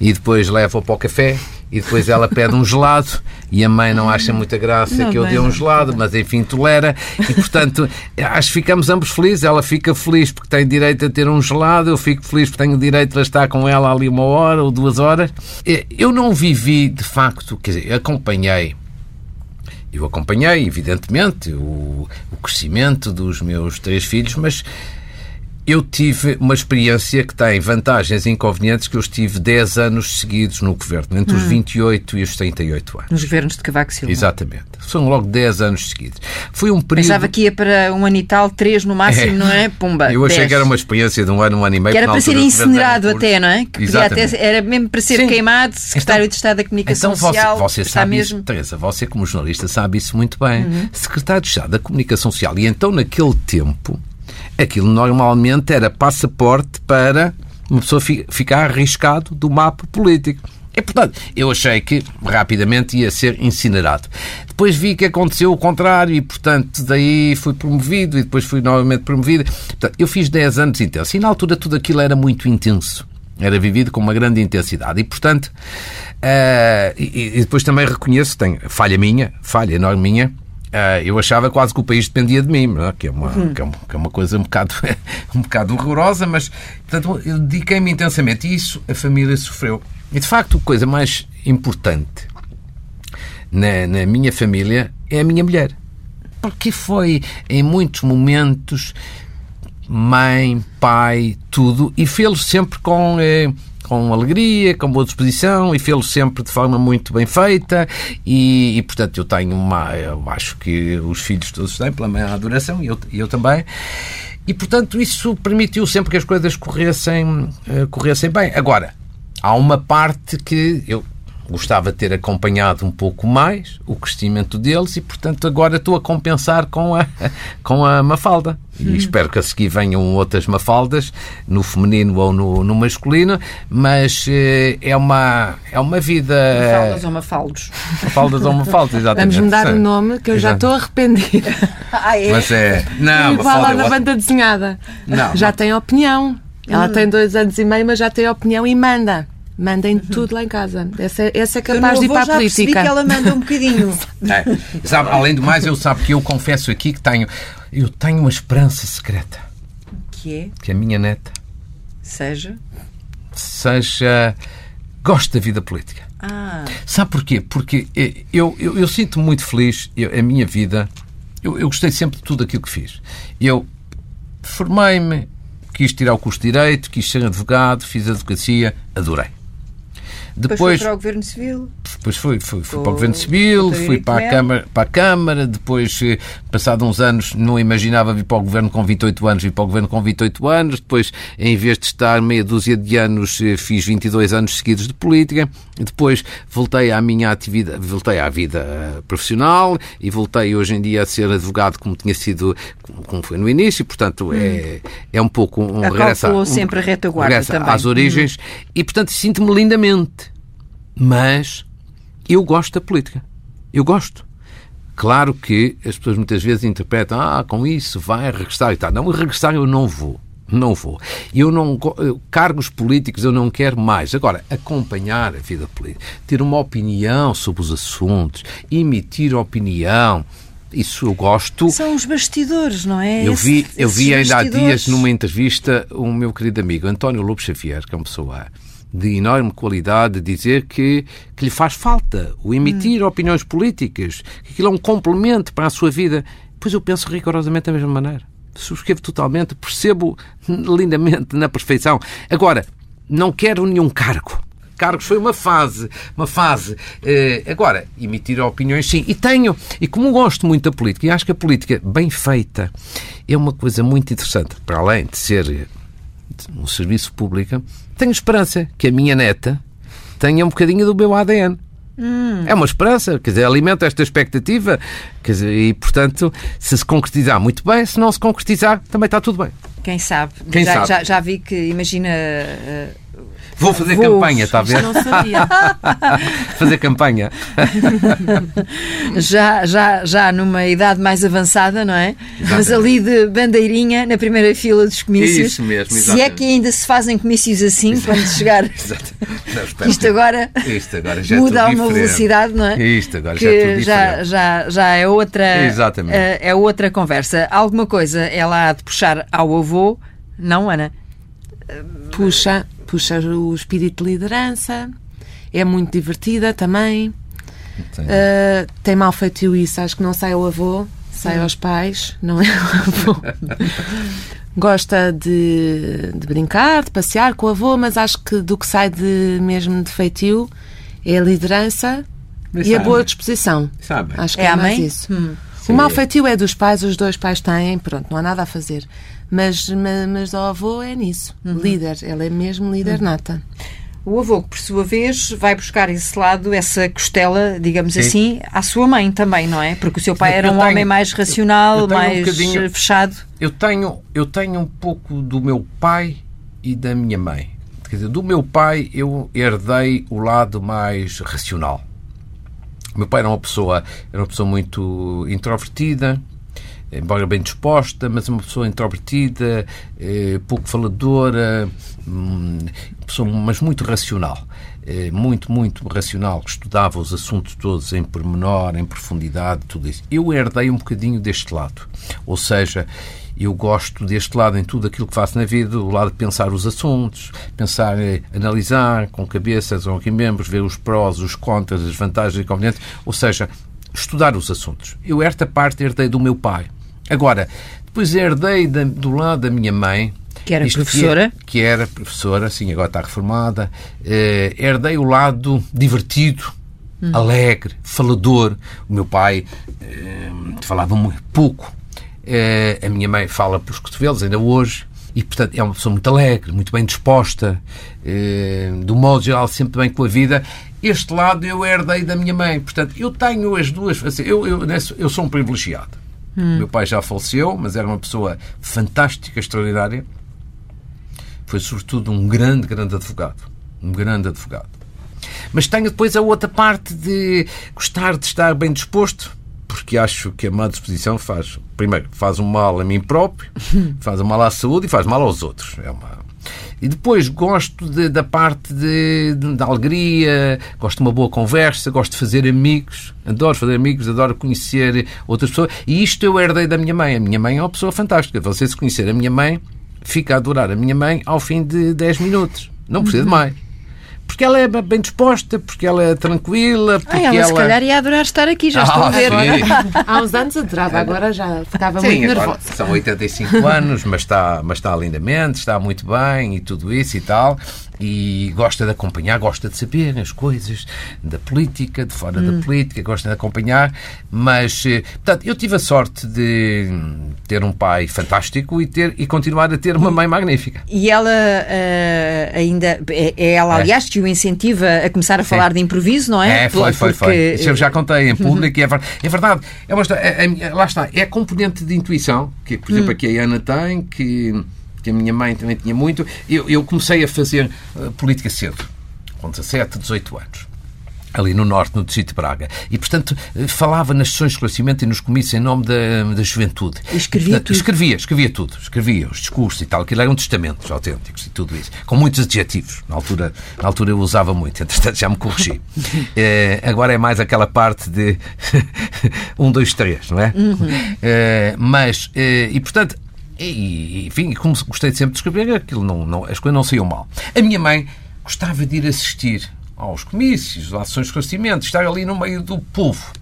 e depois levo-a para o café e depois ela pede um gelado e a mãe não acha muita graça não, que eu dê um gelado, mas enfim, tolera e portanto acho que ficamos ambos felizes. Ela fica feliz porque tem direito a ter um gelado, eu fico feliz porque tenho direito a estar com ela ali uma hora ou duas horas. Eu não vivi de facto, quer dizer, acompanhei eu acompanhei, evidentemente, o, o crescimento dos meus três filhos, mas eu tive uma experiência que tem vantagens e inconvenientes que eu estive 10 anos seguidos no governo, entre hum. os 28 e os 38 anos. Nos governos de Cavaco Silva. Exatamente. São logo 10 anos seguidos. Foi um período... Pensava que ia para um ano e tal, 3 no máximo, é. não é? Pumba, Eu achei 10. que era uma experiência de um ano, um ano e meio. Que era para ser incinerado até, não é? Que Exatamente. Até, era mesmo para ser Sim. queimado, secretário então, de Estado da Comunicação então Social. Você, você sabe mesmo... isso, Teresa, você como jornalista sabe isso muito bem. Uhum. Secretário de Estado da Comunicação Social. E então, naquele tempo aquilo normalmente era passaporte para uma pessoa ficar arriscado do mapa político. E, portanto, eu achei que rapidamente ia ser incinerado. Depois vi que aconteceu o contrário e, portanto, daí fui promovido e depois fui novamente promovido. Portanto, eu fiz 10 anos intensos e, na altura, tudo aquilo era muito intenso. Era vivido com uma grande intensidade e, portanto, uh, e, e, depois também reconheço, tem falha minha, falha enorme minha, eu achava quase que o país dependia de mim, é? que, é uma, uhum. que, é uma, que, é uma, coisa um bocado, (laughs) um bocado horrorosa, mas portanto, eu dediquei-me intensamente e isso a família sofreu. E de facto, a coisa mais importante na, na minha família é a minha mulher. Porque foi em muitos momentos mãe, pai, tudo, e fê-lo sempre com. Eh, com alegria, com boa disposição e fê-lo sempre de forma muito bem feita e, e, portanto eu tenho uma, eu acho que os filhos todos têm pela minha adoração e eu, eu também e portanto isso permitiu sempre que as coisas corressem, uh, corressem bem. Agora, há uma parte que eu gostava de ter acompanhado um pouco mais o crescimento deles e, portanto, agora estou a compensar com a, (laughs) com a Mafalda. E uhum. espero que a seguir venham outras Mafaldas, no feminino ou no, no masculino, mas eh, é, uma, é uma vida. Mafaldas ou Mafaldos. Mafaldas ou Mafaldos, exatamente. Vamos mudar o nome, que eu já estou arrependida. (laughs) ah, é? Mas é. Não, Igual lá na banda desenhada. Não. Já tem opinião. Ela hum. tem dois anos e meio, mas já tem opinião e manda. Mandem tudo lá em casa. Essa, essa é capaz de ir para a política. que ela manda um bocadinho. (laughs) é. sabe, além do mais, eu sabe que eu confesso aqui que tenho, eu tenho uma esperança secreta. Que é? Que a minha neta seja seja gosta da vida política. Ah. Sabe porquê? Porque eu, eu, eu sinto muito feliz eu, a minha vida. Eu, eu gostei sempre de tudo aquilo que fiz. Eu formei-me, quis tirar o curso de Direito, quis ser advogado, fiz advocacia, adorei. Depois, Depois foi para o Governo Civil? Depois fui, fui, fui para o Governo Civil, fui para a, Câmara, para a Câmara, depois, eh, passado uns anos, não imaginava vir para o Governo com 28 anos, vim para o Governo com 28 anos, depois, em vez de estar meia dúzia de anos, eh, fiz 22 anos seguidos de política, depois voltei à minha atividade, voltei à vida profissional e voltei hoje em dia a ser advogado como tinha sido, como foi no início, portanto, hum. é, é um pouco um regresso, um, sempre a retaguarda também. às origens hum. e, portanto, sinto-me lindamente. Mas eu gosto da política. Eu gosto. Claro que as pessoas muitas vezes interpretam, ah, com isso vai regressar e tal. Não, regressar eu não vou. Não vou. Eu não cargos políticos eu não quero mais. Agora, acompanhar a vida política, ter uma opinião sobre os assuntos, emitir opinião, isso eu gosto. São os bastidores, não é? Eu vi, eu vi ainda há dias numa entrevista o meu querido amigo António Lobo Xavier, que é uma pessoa de enorme qualidade dizer que, que lhe faz falta o emitir hum. opiniões políticas, que aquilo é um complemento para a sua vida. Pois eu penso rigorosamente da mesma maneira. Subscrevo totalmente, percebo lindamente, na perfeição. Agora, não quero nenhum cargo. Cargos foi uma fase, uma fase. Eh, agora, emitir opiniões, sim. E tenho, e como gosto muito da política, e acho que a política bem feita é uma coisa muito interessante, para além de ser um serviço público, tenho esperança que a minha neta tenha um bocadinho do meu ADN. Hum. É uma esperança, quer dizer, alimenta esta expectativa dizer, e, portanto, se se concretizar, muito bem, se não se concretizar, também está tudo bem. Quem sabe? Quem já, sabe? Já, já vi que, imagina. Uh Vou fazer Vou. campanha, está a ver? Não sabia. (laughs) fazer campanha. já, já, já numa idade mais avançada, não é? Exatamente. Mas ali de bandeirinha na primeira fila dos comícios. Isso mesmo, exatamente. Se é que ainda se fazem comícios assim, Exato. quando chegar. Exato. Não, isto agora, Isto agora já é muda a uma velocidade, não é? Isto agora já é tudo já, já, já é outra. Exatamente. É, é outra conversa. Alguma coisa ela há de puxar ao avô, não, Ana? Puxa puxa o espírito de liderança, é muito divertida também. Uh, tem mal feitio isso, acho que não sai ao avô, sai aos pais, não é ao avô. (laughs) Gosta de, de, brincar, de passear com o avô, mas acho que do que sai de, mesmo de feitio é a liderança mas e sabe. a boa disposição. Sabe. Acho que é, é mais mãe? isso. Hum. O mal feitio é dos pais, os dois pais têm, pronto, não há nada a fazer. Mas, mas, mas o avô é nisso, uhum. líder, ele é mesmo líder uhum. nata. O avô, por sua vez, vai buscar esse lado, essa costela, digamos Sim. assim, à sua mãe também, não é? Porque o seu pai era um tenho, homem mais racional, mais um fechado. Eu tenho, eu tenho um pouco do meu pai e da minha mãe. Quer dizer, do meu pai eu herdei o lado mais racional. O meu pai era uma pessoa, era uma pessoa muito introvertida, embora bem disposta, mas uma pessoa introvertida, eh, pouco faladora, hum, pessoa, mas muito racional. Eh, muito, muito racional, que estudava os assuntos todos em pormenor, em profundidade, tudo isso. Eu herdei um bocadinho deste lado. Ou seja, eu gosto deste lado em tudo aquilo que faço na vida, o lado de pensar os assuntos, pensar, eh, analisar com cabeças ou aqui membros, ver os prós, os contras, as vantagens e inconvenientes, ou seja, estudar os assuntos. Eu esta parte herdei do meu pai. Agora, depois herdei da, do lado da minha mãe, que era professora? Que, que, era professora, sim, agora está reformada. Eh, herdei o lado divertido, hum. alegre, falador. O meu pai eh, falava muito pouco. Eh, a minha mãe fala pelos cotovelos, ainda hoje. E, portanto, é uma pessoa muito alegre, muito bem disposta, eh, do modo geral, sempre bem com a vida. Este lado eu herdei da minha mãe. Portanto, eu tenho as duas. Assim, eu, eu, eu sou um privilegiado Hum. Meu pai já faleceu, mas era uma pessoa fantástica, extraordinária. Foi, sobretudo, um grande, grande advogado. Um grande advogado. Mas tenho depois a outra parte de gostar de estar bem disposto, porque acho que a má disposição faz, primeiro, faz um mal a mim próprio, (laughs) faz um mal à saúde e faz mal aos outros. É uma, e depois gosto de, da parte de, de, da alegria, gosto de uma boa conversa, gosto de fazer amigos, adoro fazer amigos, adoro conhecer outras pessoas. E isto eu herdei da minha mãe. A minha mãe é uma pessoa fantástica. Você se conhecer a minha mãe, fica a adorar a minha mãe ao fim de 10 minutos. Não precisa de uhum. mais. Porque ela é bem disposta, porque ela é tranquila, porque ah, ela, ela... se calhar ia adorar estar aqui, já Ah, estou a ver. sim. (laughs) Há uns anos adorava, agora já ficava Sim, muito agora nervosa. são 85 anos, mas está, mas está lindamente, está muito bem e tudo isso e tal. E gosta de acompanhar, gosta de saber as coisas da política, de fora Hum. da política, gosta de acompanhar. Mas, eh, portanto, eu tive a sorte de ter um pai fantástico e, ter, e continuar a ter uma mãe magnífica. E ela eh, ainda. É, é ela, É. aliás, que o incentiva a começar a falar de improviso, não é? É, foi, foi, foi. Porque- Isso eu já contei em público e é verdade. É verdade. É uma é- é- lá está. É a componente de intuição, que, por exemplo, aqui a Ana tem, que, que a minha mãe também tinha muito. Eu, eu comecei a fazer eh, política cedo, com 17, 18 anos. Ali no norte, no distrito de Braga. E, portanto, eh, falava nas sessões de esclarecimento e nos comícios em nome da, da juventude. E escrevia Portanto, tudo. Escrevia, escrevia tudo. Escrevia os discursos e tal. Aquilo eram testamentos autênticos e tudo isso. Com muitos adjetivos. Na altura, na altura eu usava muito. Entretanto, já me corrigi. (laughs) Eh, agora é mais aquela parte de (laughs) um, dois, três, não é? Eh, mas, eh, e portanto, e, enfim, como gostei sempre de escrever, aquilo não, não, as coisas não saíam mal. A minha mãe gostava de ir assistir aos comícios, às ações de esclarecimento, estar ali no meio do povo.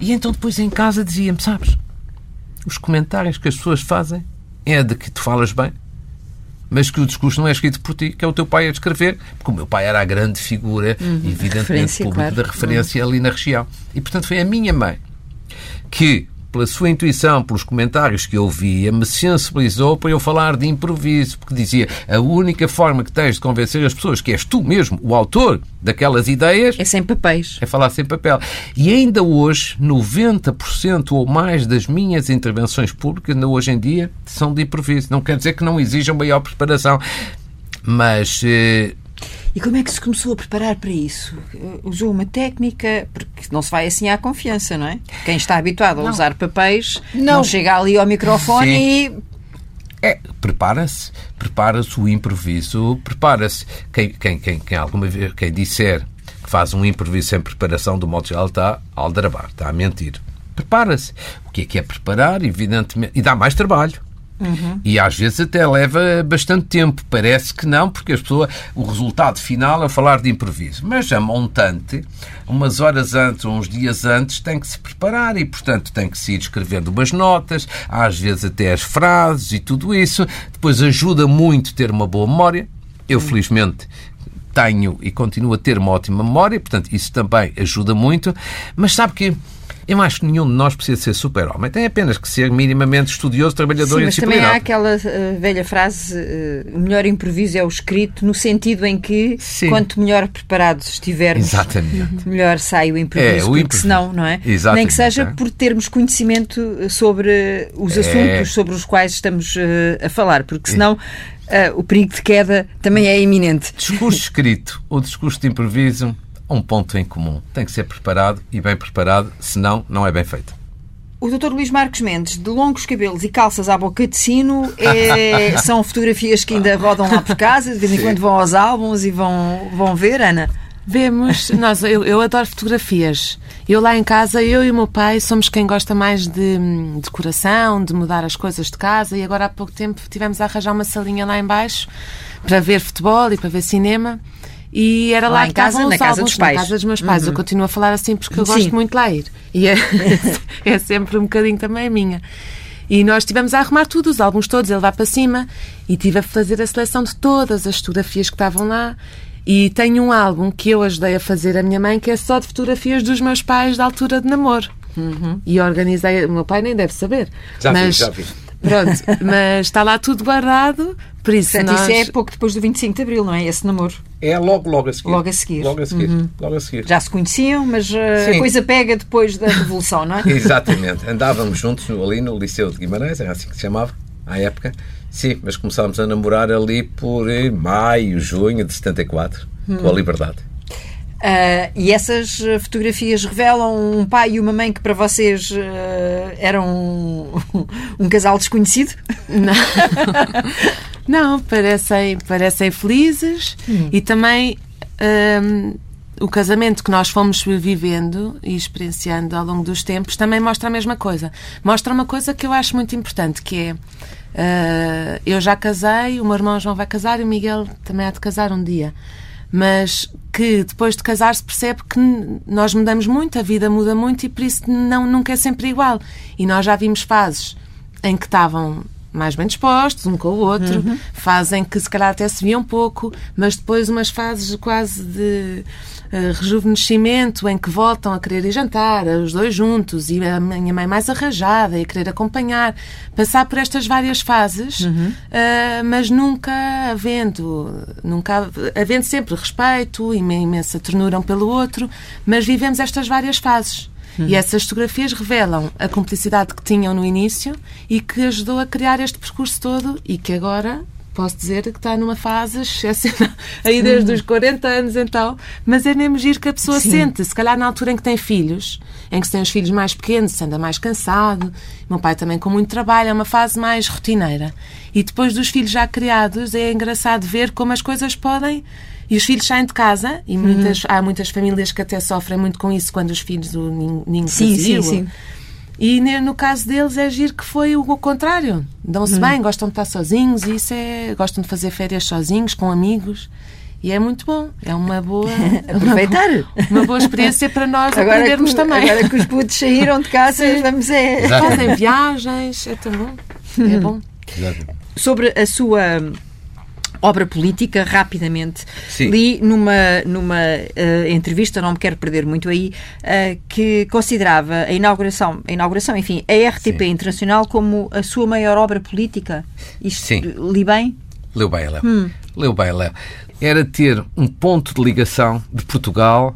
E então depois em casa dizia-me, sabes, os comentários que as pessoas fazem é de que tu falas bem, mas que o discurso não é escrito por ti, que é o teu pai a escrever, porque o meu pai era a grande figura, evidentemente, referência, público claro. da referência ali na região. E, portanto, foi a minha mãe que, pela sua intuição, pelos comentários que eu via, me sensibilizou para eu falar de improviso, porque dizia a única forma que tens de convencer as pessoas que és tu mesmo o autor daquelas ideias É sem papéis. é falar sem papel. E ainda hoje, 90% ou mais das minhas intervenções públicas, ainda hoje em dia, são de improviso. Não quer dizer que não exijam maior preparação. Mas eh, E como é que se começou a preparar para isso? Eh, Usou uma técnica, porque não se vai assim à confiança, não é? Quem está habituado a usar papéis não, Não. chega ali ao microfone Sim. e. É, prepara-se, prepara-se o improviso, prepara-se. Quem, quem, quem, quem alguma vez, quem disser que faz um improviso sem preparação, do modo geral, está a aldrabar, está a mentir. Prepara-se. O que é que é preparar? Evidentemente. E dá mais trabalho. E às vezes até leva bastante tempo. Parece que não, porque as pessoas, o resultado final é falar de improviso. Mas a montante, umas horas antes ou uns dias antes, tem que se preparar e, portanto, tem que se ir escrevendo umas notas, às vezes até as frases e tudo isso. Depois ajuda muito ter uma boa memória. Eu, felizmente, tenho e continuo a ter uma ótima memória, portanto, isso também ajuda muito. Mas sabe que eu acho que nenhum de nós precisa ser super-homem. Tem apenas que ser minimamente estudioso, trabalhador Sim, e mas também há disciplinado. aquela eh, velha frase: eh, o melhor improviso é o escrito, no sentido em que Sim. quanto melhor preparados estivermos, Exatamente. (laughs) melhor sai o improviso. É, o porque improviso. senão, não é? Exatamente, Nem que seja é. por termos conhecimento sobre os É. assuntos sobre os quais estamos eh, a falar, porque senão eh, o perigo de queda também é iminente. Discurso (laughs) escrito ou discurso de improviso, há um ponto em comum. Tem que ser preparado e bem preparado, senão não é bem feito. O Dr. Luís Marcos Mendes, de longos cabelos e calças à boca de sino, é- (laughs) são fotografias que ainda rodam lá por casa, de vez em quando vão aos álbuns e vão, vão ver, Ana. Vemos, nós, eu, eu adoro fotografias. Eu lá em casa, eu e o meu pai somos quem gosta mais de hum, decoração, de mudar as coisas de casa e agora há pouco tempo tivemos a arranjar uma salinha lá em baixo para ver futebol e para ver cinema. E era lá, Lá em que casa, estavam na os casa álbuns, dos pais. Na casa dos meus pais. Eu continuo a falar assim porque eu Sim. gosto muito de lá ir. E é, (laughs) é sempre um bocadinho também minha. E nós estivemos a arrumar tudo, os álbuns todos, ele lá para cima, e tive a fazer a seleção de todas as fotografias que estavam lá. E tenho um álbum que eu ajudei a fazer a minha mãe, que é só de fotografias dos meus pais da altura de namoro. E organizei, o meu pai nem deve saber. Já vi, mas, já vi. Pronto, (laughs) mas está lá tudo guardado, por isso Portanto, nós... isso é pouco depois do 25 de Abril, não é? Esse namoro. É logo, logo a seguir. Logo a seguir. Logo a seguir. Logo a seguir. Já se conheciam, mas uh, a coisa pega depois da Revolução, não é? (laughs) Exatamente. Andávamos juntos ali no Liceu de Guimarães, era assim que se chamava, à época. Sim, mas começámos a namorar ali por eh, maio, junho de 74, com a Liberdade. Uh, e essas uh, fotografias revelam um pai e uma mãe que para vocês uh, eram um, (laughs) um casal desconhecido? Não, (laughs) parecem, parecem felizes e também hum, o casamento que nós fomos vivendo e experienciando ao longo dos tempos também mostra a mesma coisa. Mostra uma coisa que eu acho muito importante, que é ah, eu já casei, o meu irmão João vai casar e o Miguel também há de casar um dia. Mas que depois de casar se percebe que nós mudamos muito, a vida muda muito e por isso não, nunca é sempre igual. E nós já vimos fases em que estavam mais bem dispostos um com o outro, uhum. fazem que se calhar até se viam um pouco, mas depois umas fases quase de uh, rejuvenescimento em que voltam a querer ir jantar, os dois juntos, e a minha mãe mais arranjada e a querer acompanhar, passar por estas várias fases, uhum. uh, mas nunca havendo, nunca havendo sempre respeito e imensa ternura um pelo outro, mas vivemos estas várias fases. E essas fotografias revelam a cumplicidade que tinham no início e que ajudou a criar este percurso todo e que agora posso dizer que está numa fase excepcional, (laughs) aí desde os 40 anos então, mas é mesmo giro que a pessoa Sim. sente, se calhar na altura em que tem filhos, em que se tem os filhos mais pequenos, se anda mais cansado, meu pai também com muito trabalho, é uma fase mais rotineira. E depois dos filhos já criados, é engraçado ver como as coisas podem e os filhos saem de casa, e muitas, há muitas famílias que até sofrem muito com isso quando os filhos do ninho sim, vazio. Sim, sim. E no caso deles é giro que foi o contrário. Dão-se hum. bem, gostam de estar sozinhos e isso é. gostam de fazer férias sozinhos, com amigos. E é muito bom. É uma boa. (laughs) Aproveitar. Uma, uma, boa experiência para nós agora aprendermos que, também. Agora que os putos saíram de casa, vamos é. Fazem viagens, é tão bom. É bom. Sobre a sua obra política, rapidamente. Sim. Li numa, numa uh, entrevista, não me quero perder muito aí, uh, que considerava a inauguração, a inauguração, enfim, a RTP Sim. Internacional como a sua maior obra política. Isto Sim. li bem? Leu bem, Léo. Hum. Leu bem, Léo. Era ter um ponto de ligação de Portugal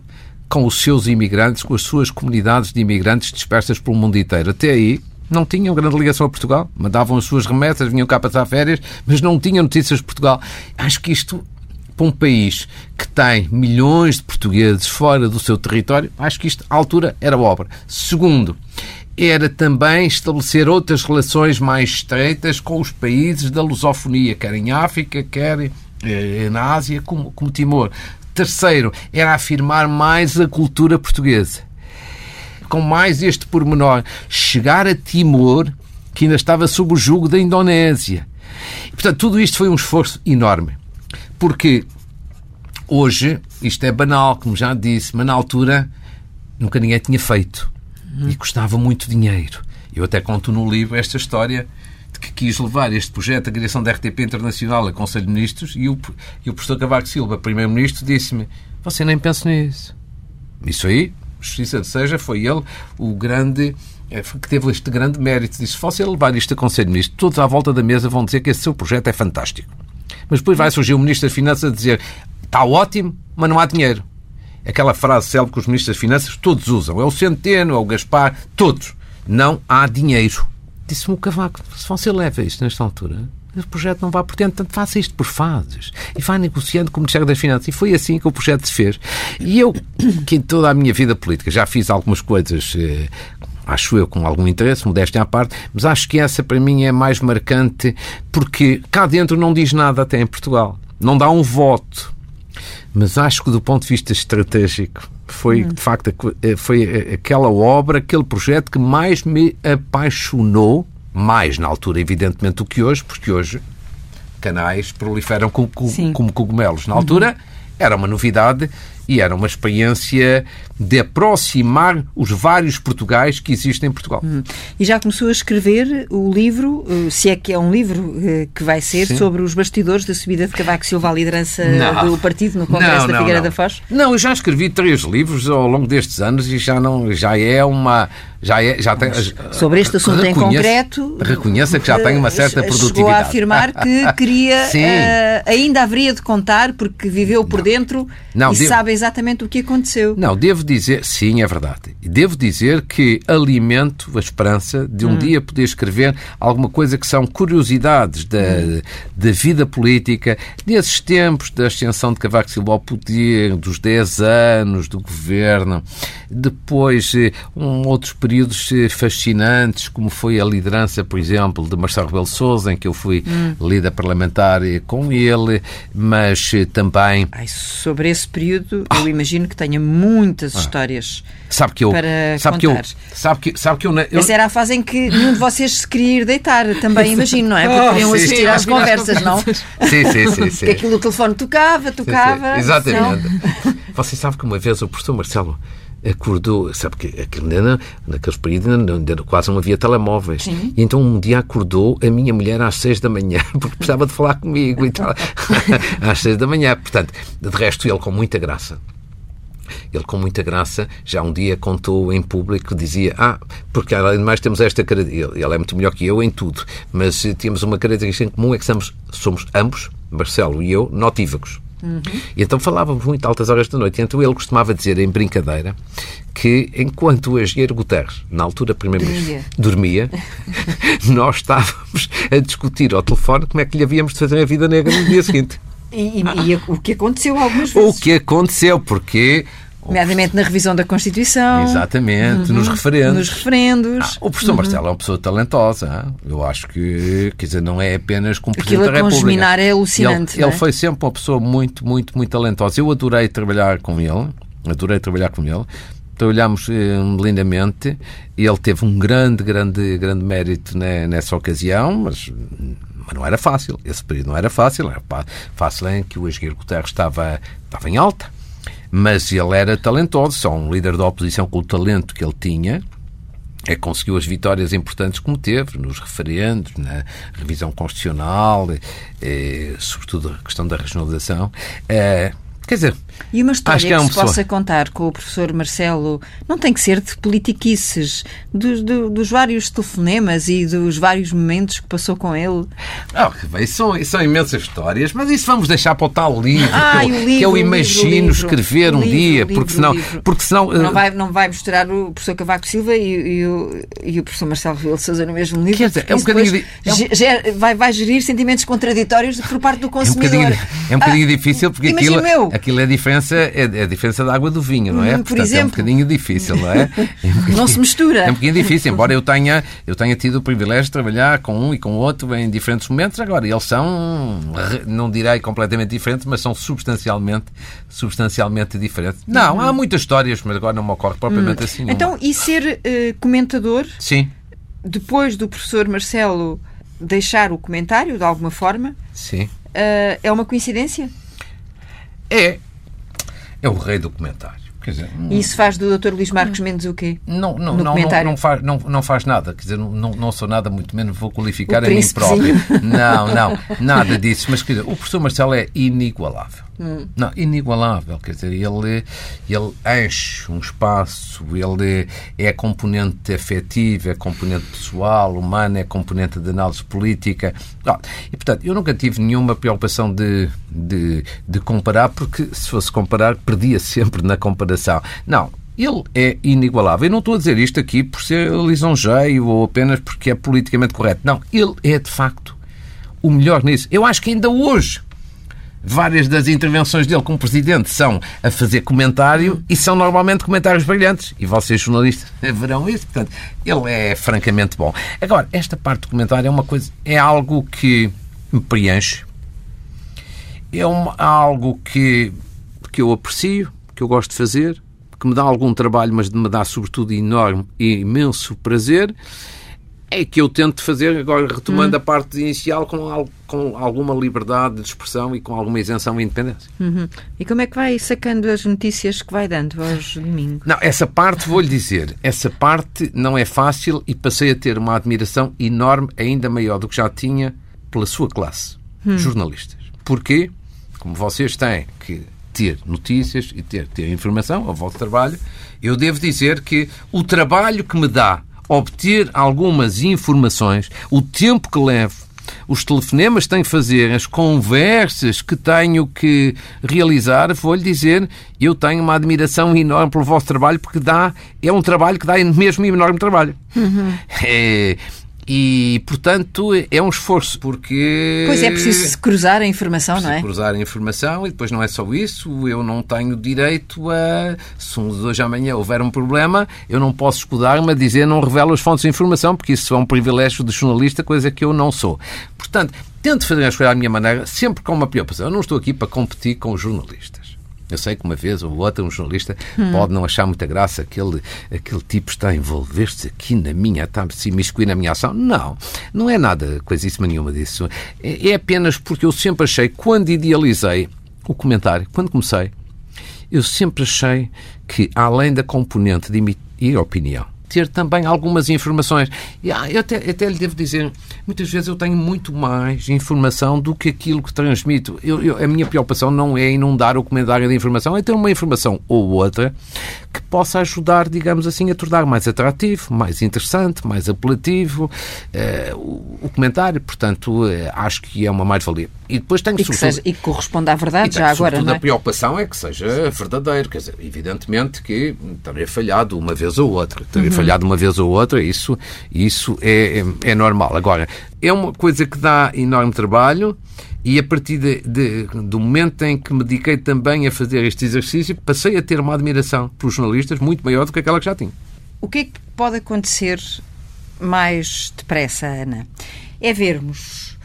com os seus imigrantes, com as suas comunidades de imigrantes dispersas pelo mundo inteiro. Até aí, não tinham grande ligação a Portugal. Mandavam as suas remessas, vinham cá passar férias, mas não tinham notícias de Portugal. Acho que isto, para um país que tem milhões de portugueses fora do seu território, acho que isto, à altura, era obra. Segundo, era também estabelecer outras relações mais estreitas com os países da lusofonia, quer em África, quer eh, na Ásia, como, como Timor. Terceiro, era afirmar mais a cultura portuguesa com mais este pormenor, chegar a Timor, que ainda estava sob o jugo da Indonésia. Portanto, tudo isto foi um esforço enorme. Porque hoje, isto é banal, como já disse, mas na altura nunca ninguém tinha feito. E custava muito dinheiro. Eu até conto no livro esta história de que quis levar este projeto da criação da RTP Internacional a Conselho de Ministros e o, e o professor Cavaco Silva, primeiro-ministro, disse-me: Você nem pensa nisso. Isso aí Justiça seja, foi ele o grande eh, que teve este grande mérito. Disse: se você levar isto a Conselho de Ministros, todos à volta da mesa vão dizer que esse seu projeto é fantástico. Mas depois vai surgir o Ministro das Finanças a dizer: está ótimo, mas não há dinheiro. Aquela frase célebre que os Ministros das Finanças todos usam. É o Centeno, é o Gaspar, todos. Não há dinheiro. Disse-me o Cavaco: se você leva isto nesta altura, o projeto não vai por dentro, portanto faça isto por fases e vai negociando com o Ministério das Finanças. E foi assim que o projeto se fez. E eu, que em toda a minha vida política já fiz algumas coisas, eh, acho eu, com algum interesse, modéstia à parte, mas acho que essa para mim é mais marcante porque cá dentro não diz nada até em Portugal. Não dá um voto. Mas acho que do ponto de vista estratégico foi, hum. de facto, eh, foi eh, aquela obra, aquele projeto que mais me apaixonou mais na altura, evidentemente, do que hoje, porque hoje canais proliferam como, como cogumelos. Na altura uhum. era uma novidade e era uma experiência de aproximar os vários Portugais que existem em Portugal. Hum. E já começou a escrever o livro, eh, se é que é um livro eh, que vai ser, Sim. sobre os bastidores da subida de Cavaco Silva à liderança não. do partido no Congresso não, da Figueira da Foz? Não, eu já escrevi três livros ao longo destes anos e já, não, já é uma já, é, já tem, sobre este assunto em concreto reconheça que já tem uma certa produtividade chegou a afirmar que (laughs) queria uh, ainda haveria de contar porque viveu por não. dentro não, e sabe exatamente o que aconteceu não, devo dizer, sim, é verdade devo dizer que alimento a esperança de um hum. dia poder escrever alguma coisa que são curiosidades da, hum. da vida política nesses tempos da ascensão de Cavaco Silva ao poder dos 10 anos do governo depois eh, um outros períodos eh, fascinantes, como foi a liderança, por exemplo, de Marcelo Rebelo Sousa, em que eu fui hum. líder parlamentar eh, com ele, mas também... Ai, sobre esse período eu imagino que tenha muitas histórias Sabe que eu, para sabe que eu, contar. sabe que, sabe que eu, eu Essa era a fase em que nenhum de vocês se queria ir deitar, também (laughs) imagino, não é? Porque Ah, queriam assistir sim, às conversas, não? Sim, sim, sim, sim. Porque aquilo o telefone tocava, Sim, sim. tocava. Exatamente. (laughs) Você sabe que uma vez o professor Marcelo acordou, sabe que aquilo ainda, naqueles períodos ainda, ainda quase não havia telemóveis. Sim. E então um dia acordou a minha mulher às seis da manhã, (laughs) porque precisava de falar comigo e tal. às seis da manhã. Portanto, de resto, ele com muita graça. Ele, com muita graça, já um dia contou em público, dizia, ah, porque além de mais temos esta característica, ele, é muito melhor que eu em tudo, mas eh, temos uma característica em comum, é que somos, somos ambos, Marcelo e eu, notívagos. E então falávamos muito altas horas da noite. Então ele costumava dizer, em brincadeira, que enquanto o engenheiro Guterres, na altura primeiro-ministro, dormia, (laughs) nós estávamos a discutir ao telefone como é que lhe havíamos de fazer a vida negra no dia seguinte. E, e- e o que aconteceu algumas O vezes. que aconteceu, porque Nomeadamente na revisão da Constituição. Exatamente, nos referendos. Nos referendos. O professor Marcelo é uma pessoa talentosa. hein? Eu acho que, quer dizer, não é apenas como Aquilo Presidente da República. congeminar é alucinante, Ele, é? ele foi sempre uma pessoa muito, muito, muito talentosa. Eu adorei trabalhar com ele. Adorei trabalhar com ele. Trabalhámos eh, lindamente. Ele teve um grande, grande, grande mérito ne- nessa ocasião, mas, mas não era fácil. Esse período não era fácil. Era fácil em que o Esgueiro Guterres estava, estava em alta. Mas ele era talentoso, só um líder da oposição com o talento que ele tinha, é conseguiu as vitórias importantes como teve, nos referendos, na revisão constitucional, eh, sobretudo a questão da regionalização. Eh, quer dizer, E uma história Acho que, que é uma se pessoa- possa contar com o professor Marcelo não tem que ser de politiquices, dos, do- dos vários telefonemas e dos vários momentos que passou com ele. Ah, bem, são, são imensas histórias, mas isso vamos deixar para o tal livro, Ai, que, eu, o que livro, eu livro, imagino livro. escrever O um livro, dia, livro, porque senão, livro. porque senão eh, Não vai, não vai misturar o professor Cavaco Silva e, e o, e o professor Marcelo Rebelo de Sousa no mesmo livro. Quer dizer, é um bocadinho de- é um- ge- ge- vai, vai gerir sentimentos contraditórios por parte do é um consumidor. bocadinho, é um bocadinho Ah, difícil porque aquilo, eu. Aquilo é a diferença, é, é a diferença da água do vinho, não é? Hum, por Portanto, é um exemplo. bocadinho difícil, não é? (laughs) É um Não se mistura. É um bocadinho difícil, embora eu tenha, eu tenha tido o privilégio de trabalhar com um e com outro em diferentes momentos. Agora, eles são, não direi completamente diferentes, mas são substancialmente, substancialmente diferentes. Não, há muitas histórias, mas agora não me ocorre propriamente assim. uma. Então, e ser eh, comentador, Sim, depois do professor Marcelo deixar o comentário, de alguma forma, sim. eh, é uma coincidência? É. É o rei do comentário. Quer dizer, E isso faz do Dr. Luís Marcos Mendes o quê? Não, não, no não, comentário. não, faz, não, não faz nada, quer dizer, não, não, sou nada, muito menos vou qualificar O a mim próprio. Não, não, nada disso. Mas quer dizer, o professor Marcelo é inigualável. Hum. Não, inigualável, quer dizer, ele, ele enche um espaço, ele é a componente afetiva, é componente pessoal, humana, é componente de análise política. Ah, E, portanto, eu nunca tive nenhuma preocupação de, de, de comparar, porque se fosse comparar, perdia sempre na comparação. Não, ele é inigualável. Eu não estou a dizer isto aqui por ser lisonjeio ou apenas porque é politicamente correto. Não, ele é de facto o melhor nisso. Eu acho que ainda hoje várias das intervenções dele como presidente são a fazer comentário e são normalmente comentários brilhantes. E vocês, jornalistas, (laughs) verão isso. Portanto, ele é francamente bom. Agora, esta parte do comentário é uma coisa, é algo que me preenche. É uma- algo que, que eu aprecio, que eu gosto de fazer, que me dá algum trabalho, mas me dá sobretudo enorme e imenso prazer. É que eu tento fazer, agora retomando a parte inicial, com, al- com alguma liberdade de expressão e com alguma isenção e independência. Uhum. E como é que vai sacando as notícias que vai dando aos domingos? Não, essa parte, vou-lhe dizer, essa parte não é fácil e passei a ter uma admiração enorme, ainda maior do que já tinha, pela sua classe, jornalistas. Porquê? Como vocês têm que ter notícias e ter, ter informação ao vosso trabalho, eu devo dizer que o trabalho que me dá obter algumas informações, o tempo que levo, os telefonemas que tenho que fazer, as conversas que tenho que realizar, vou-lhe dizer, eu tenho uma admiração enorme pelo vosso trabalho, porque dá, é um trabalho que dá mesmo enorme trabalho. É, e, portanto, é um esforço, porque... Pois é preciso se cruzar a informação, não é? cruzar a informação e depois não é só isso, eu não tenho direito a, se um de hoje amanhã houver um problema, eu não posso escudar-me a dizer não revelo as fontes de informação, porque isso é um privilégio de jornalista, coisa que eu não sou. Portanto, tento fazer as coisas à minha maneira, sempre com uma preocupação. Eu não estou aqui para competir com os jornalistas. Eu sei que uma vez ou outra um jornalista hum. pode não achar muita graça aquele, aquele tipo está a envolver-se aqui na minha, está a se imiscuir na minha ação. Não, não é nada coisíssima nenhuma disso. É, é apenas porque eu sempre achei, quando idealizei o comentário, quando comecei, eu sempre achei que, além da componente de emitir opinião, ter também algumas informações. E, ah, eu até, até lhe devo dizer, muitas vezes eu tenho muito mais informação do que aquilo que transmito. Eu, eu, a minha preocupação não é inundar o comentário de informação, é ter uma informação ou outra que possa ajudar, digamos assim, a tornar mais atrativo, mais interessante, mais apelativo uh, o, o, comentário. Portanto, uh, acho que é uma mais-valia. E depois tem que, e que, seja, e que corresponda à verdade já agora. Não é? A preocupação é que seja verdadeiro. Quer dizer, evidentemente que teria falhado uma vez ou outra. Uhum. Falhado uma vez ou outra, isso, isso é, é, é normal. Agora, é uma coisa que dá enorme trabalho e a partir de, de, do momento em que me dediquei também a fazer este exercício, passei a ter uma admiração pelos jornalistas muito maior do que aquela que já tinha. O que é que pode acontecer mais depressa, Ana? É vermos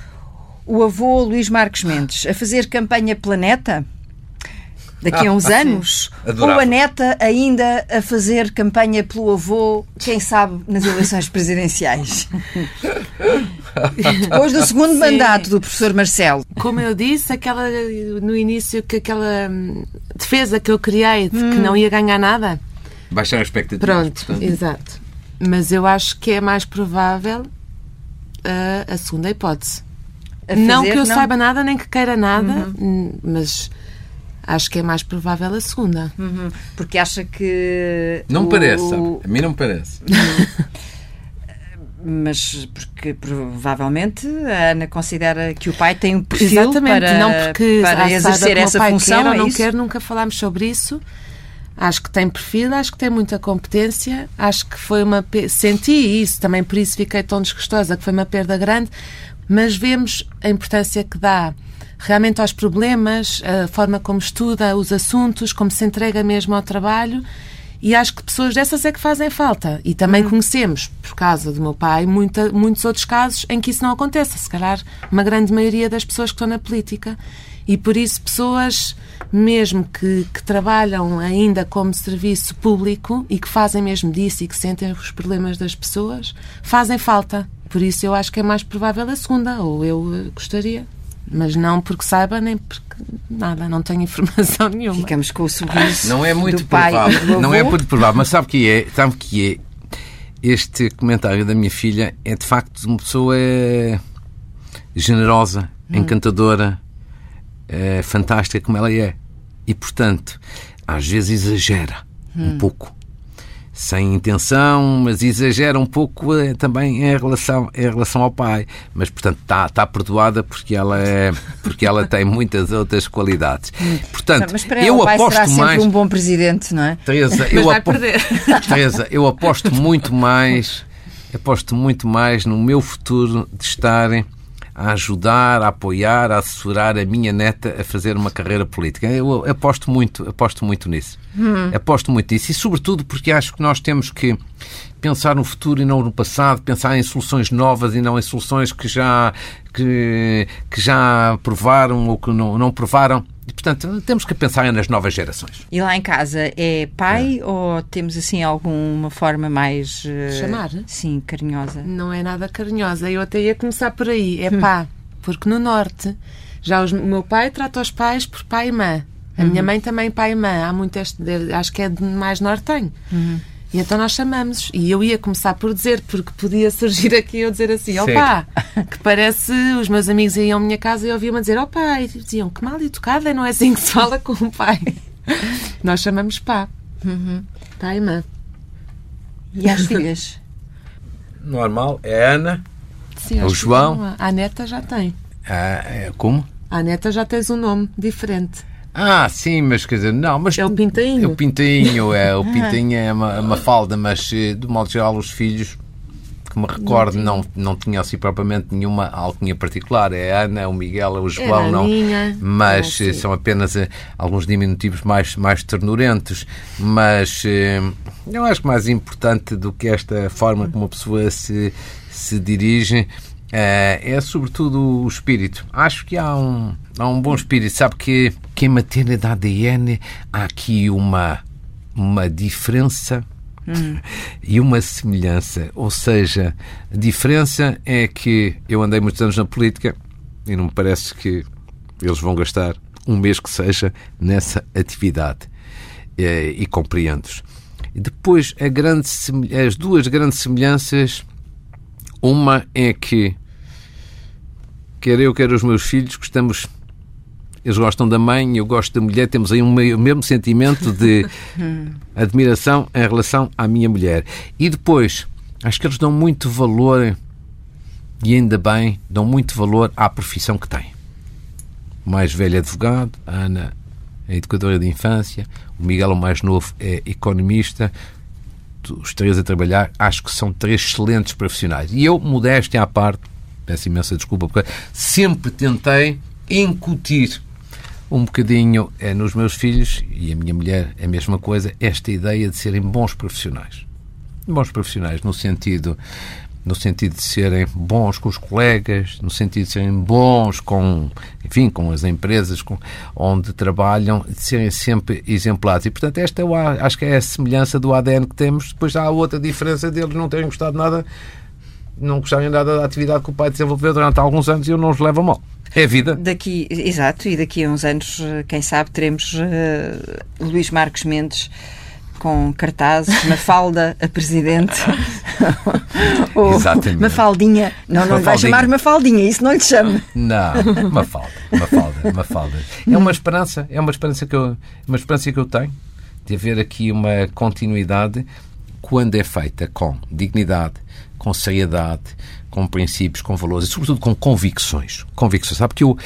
o avô Luís Marcos Mendes a fazer campanha Planeta daqui a uns ah, anos? Ou a neta ainda a fazer campanha pelo avô, quem sabe, nas eleições presidenciais? (laughs) Depois do segundo Sim. mandato do professor Marcelo. Como eu disse, aquela, no início, que aquela hum, defesa que eu criei de hum. que não ia ganhar nada. Baixar a expectativa. Pronto, portanto. exato. Mas eu acho que é mais provável a, a segunda hipótese não que eu não... saiba nada nem que queira nada, uhum. mas acho que é mais provável a segunda. Uhum. Porque acha que. Não o... parece, sabe? A mim não me parece. (laughs) mas porque provavelmente a Ana considera que o pai tem um perfil Exatamente, para, não porque para exercer essa função. Quer ou é não isso? quer, nunca falámos sobre isso. Acho que tem perfil, acho que tem muita competência, acho que foi uma. Senti isso, também por isso fiquei tão desgostosa, que foi uma perda grande, mas vemos a importância que dá realmente aos problemas, a forma como estuda os assuntos, como se entrega mesmo ao trabalho. E acho que pessoas dessas é que fazem falta. E também uhum. conhecemos, por causa do meu pai, muita, muitos outros casos em que isso não acontece. Se calhar, uma grande maioria das pessoas que estão na política. E por isso, pessoas mesmo que, que trabalham ainda como serviço público e que fazem mesmo disso e que sentem os problemas das pessoas, fazem falta. Por isso eu acho que é mais provável a segunda, ou eu eh, gostaria. Mas não porque saiba, nem porque nada, não tenho (laughs) informação nenhuma. Ficamos com o sorriso. Não é muito do pai provável. Não é muito provável, mas sabe que é? Sabe que é? Este comentário da minha filha é de facto uma pessoa generosa, hum. encantadora, é, fantástica como ela é. E portanto, às vezes exagera hum. um pouco sem intenção, mas exagera um pouco eh, também em relação, em relação ao pai. Mas, portanto, está, está perdoada porque ela, é, porque ela tem muitas outras qualidades. Portanto, para eu ela, aposto mais. um bom presidente, não é? Teresa, eu, apo... (laughs) Teresa, eu aposto muito mais. Aposto muito mais no meu futuro de estarem a ajudar, a apoiar, a assessorar a minha neta a fazer uma carreira política. Eu aposto muito, aposto muito nisso. Hum. Aposto muito nisso. E sobretudo porque acho que nós temos que pensar no futuro e não no passado, pensar em soluções novas e não em soluções que já, que, que já provaram ou que não, não provaram. E, portanto, temos que pensar nas novas gerações. E lá em casa é pai é. ou temos assim alguma forma mais. Uh, Chamar? Sim, carinhosa. Não é nada carinhosa. Eu até ia começar por aí. É hum. pá. Porque no Norte, já os, o meu pai trata os pais por pai e mãe. A uhum. minha mãe também pai e mãe. Há muito este. Acho que é de mais nortenho. Uhum. E então nós chamamos. E eu ia começar por dizer, porque podia surgir (laughs) aqui eu dizer assim, opá, que parece os meus amigos iam à minha casa e ouviam-me dizer, opá, e diziam, que mal educada, não é assim que se fala com o pai. (laughs) nós chamamos pá. Uhum. Pai e mãe. E as filhas? Normal, é a Ana, Sim, o João. A neta já tem. Ah, é, como? A neta já tens um nome diferente. Ah, sim, mas quer dizer, não, mas. É o pintainho. É o pintainho, é, o (laughs) pintainho é uma, uma falda, mas eh, de modo geral os filhos que me recordo não, não tinham assim propriamente nenhuma alcunha particular. É a Ana, o Miguel, o João, não. Mas é, são apenas uh, alguns diminutivos mais, mais ternurentos. Mas uh, eu acho que mais importante do que esta forma como a pessoa se, se dirige uh, é sobretudo o espírito. Acho que há um, há um bom espírito. Sabe que que em matéria de ADN há aqui uma, uma diferença hum. e uma semelhança. Ou seja, a diferença é que eu andei muitos anos na política e não me parece que eles vão gastar um mês que seja nessa atividade. E, e compreendo-os. Depois, grande, as duas grandes semelhanças, uma é que, quer eu, quer os meus filhos, gostamos eles gostam da mãe, eu gosto da mulher, temos aí um meio, o mesmo sentimento de (laughs) admiração em relação à minha mulher. E depois, acho que eles dão muito valor, e ainda bem, dão muito valor à profissão que têm. O mais velho é advogado, a Ana é educadora de infância, o Miguel, o mais novo, é economista. Os três a trabalhar, acho que são três excelentes profissionais. E eu, modéstia à parte, peço imensa desculpa, porque sempre tentei incutir um bocadinho é, nos meus filhos, e a minha mulher é a mesma coisa, esta ideia de serem bons profissionais. Bons profissionais no sentido no sentido de serem bons com os colegas, no sentido de serem bons com, enfim, com as empresas com, onde trabalham, de serem sempre exemplares. E, portanto, esta eu acho que é a semelhança do ADN que temos. Depois há outra diferença deles não terem gostado nada, não gostarem nada da atividade que o pai desenvolveu durante alguns anos e eu não os levo a mal. É a vida. Daqui, exato, e daqui a uns anos, quem sabe, teremos uh, Luís Marcos Mendes com cartazes, (laughs) Mafalda a presidente. (laughs) Exatamente. Mafaldinha. Não, não vai chamar Mafaldinha, isso não lhe chama. Não, Mafalda, Mafalda, Mafalda. É uma esperança, é uma esperança que eu, uma esperança que eu tenho de haver aqui uma continuidade quando é feita com dignidade, com seriedade, com princípios, com valores e, sobretudo, com convicções. Convicções. Sabe que eu,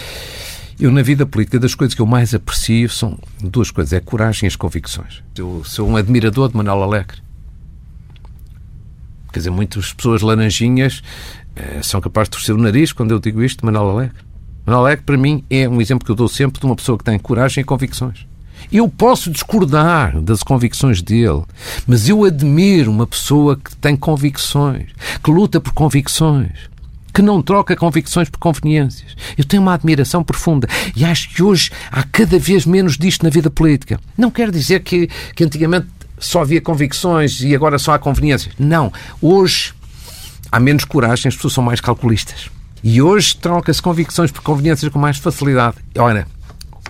eu, na vida política, das coisas que eu mais aprecio são duas coisas: é a coragem e as convicções. Eu sou um admirador de Manuel Alegre. Quer dizer, muitas pessoas laranjinhas eh, são capazes de torcer o nariz quando eu digo isto de Manuel Alegre. Manuel Alegre, para mim, é um exemplo que eu dou sempre de uma pessoa que tem coragem e convicções. Eu posso discordar das convicções dele, mas eu admiro uma pessoa que tem convicções, que luta por convicções, que não troca convicções por conveniências. Eu tenho uma admiração profunda e acho que hoje há cada vez menos disto na vida política. Não quer dizer que, que antigamente só havia convicções e agora só há conveniências. Não. Hoje há menos coragem, as pessoas são mais calculistas. E hoje troca-se convicções por conveniências com mais facilidade. Olha,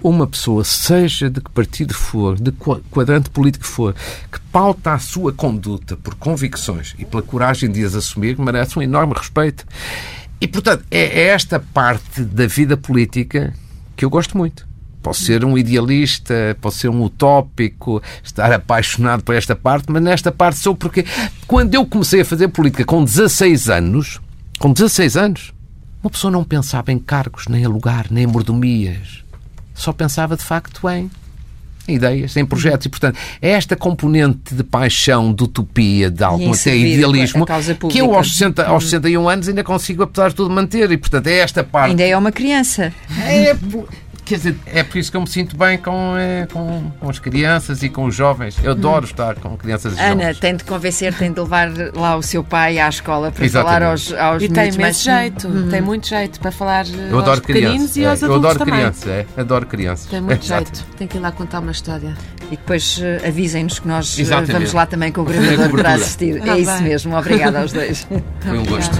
uma pessoa, seja de que partido for, de quadrante político for, que pauta a sua conduta por convicções e pela coragem de as assumir, merece um enorme respeito. E, portanto, é esta parte da vida política que eu gosto muito. Posso ser um idealista, posso ser um utópico, estar apaixonado por esta parte, mas nesta parte sou porque quando eu comecei a fazer política com 16 anos, com 16 anos, uma pessoa não pensava em cargos, nem a lugar, nem em mordomias só pensava de facto em ideias, em projetos. E, portanto, é esta componente de paixão, de utopia, de algum até idealismo, que eu aos, 60, aos 61 anos ainda consigo, apesar de tudo, manter. E, portanto, é esta parte. Ainda é uma criança. É, Quer dizer, é por isso que eu me sinto bem com, é, com, com as crianças e com os jovens. Eu adoro hum. estar com crianças e Ana, jovens. tem de convencer, tem de levar lá o seu pai à escola para Exatamente. falar aos, aos E tem imenso jeito, hum. tem muito jeito para falar eu adoro pequeninos e aos é, adultos Eu adoro também. crianças, é, adoro crianças. Tem muito jeito, tem que ir lá contar uma história. E depois uh, avisem-nos que nós uh, vamos lá também com o gravador para assistir. Ah, é isso mesmo, obrigada aos dois. Foi um gosto.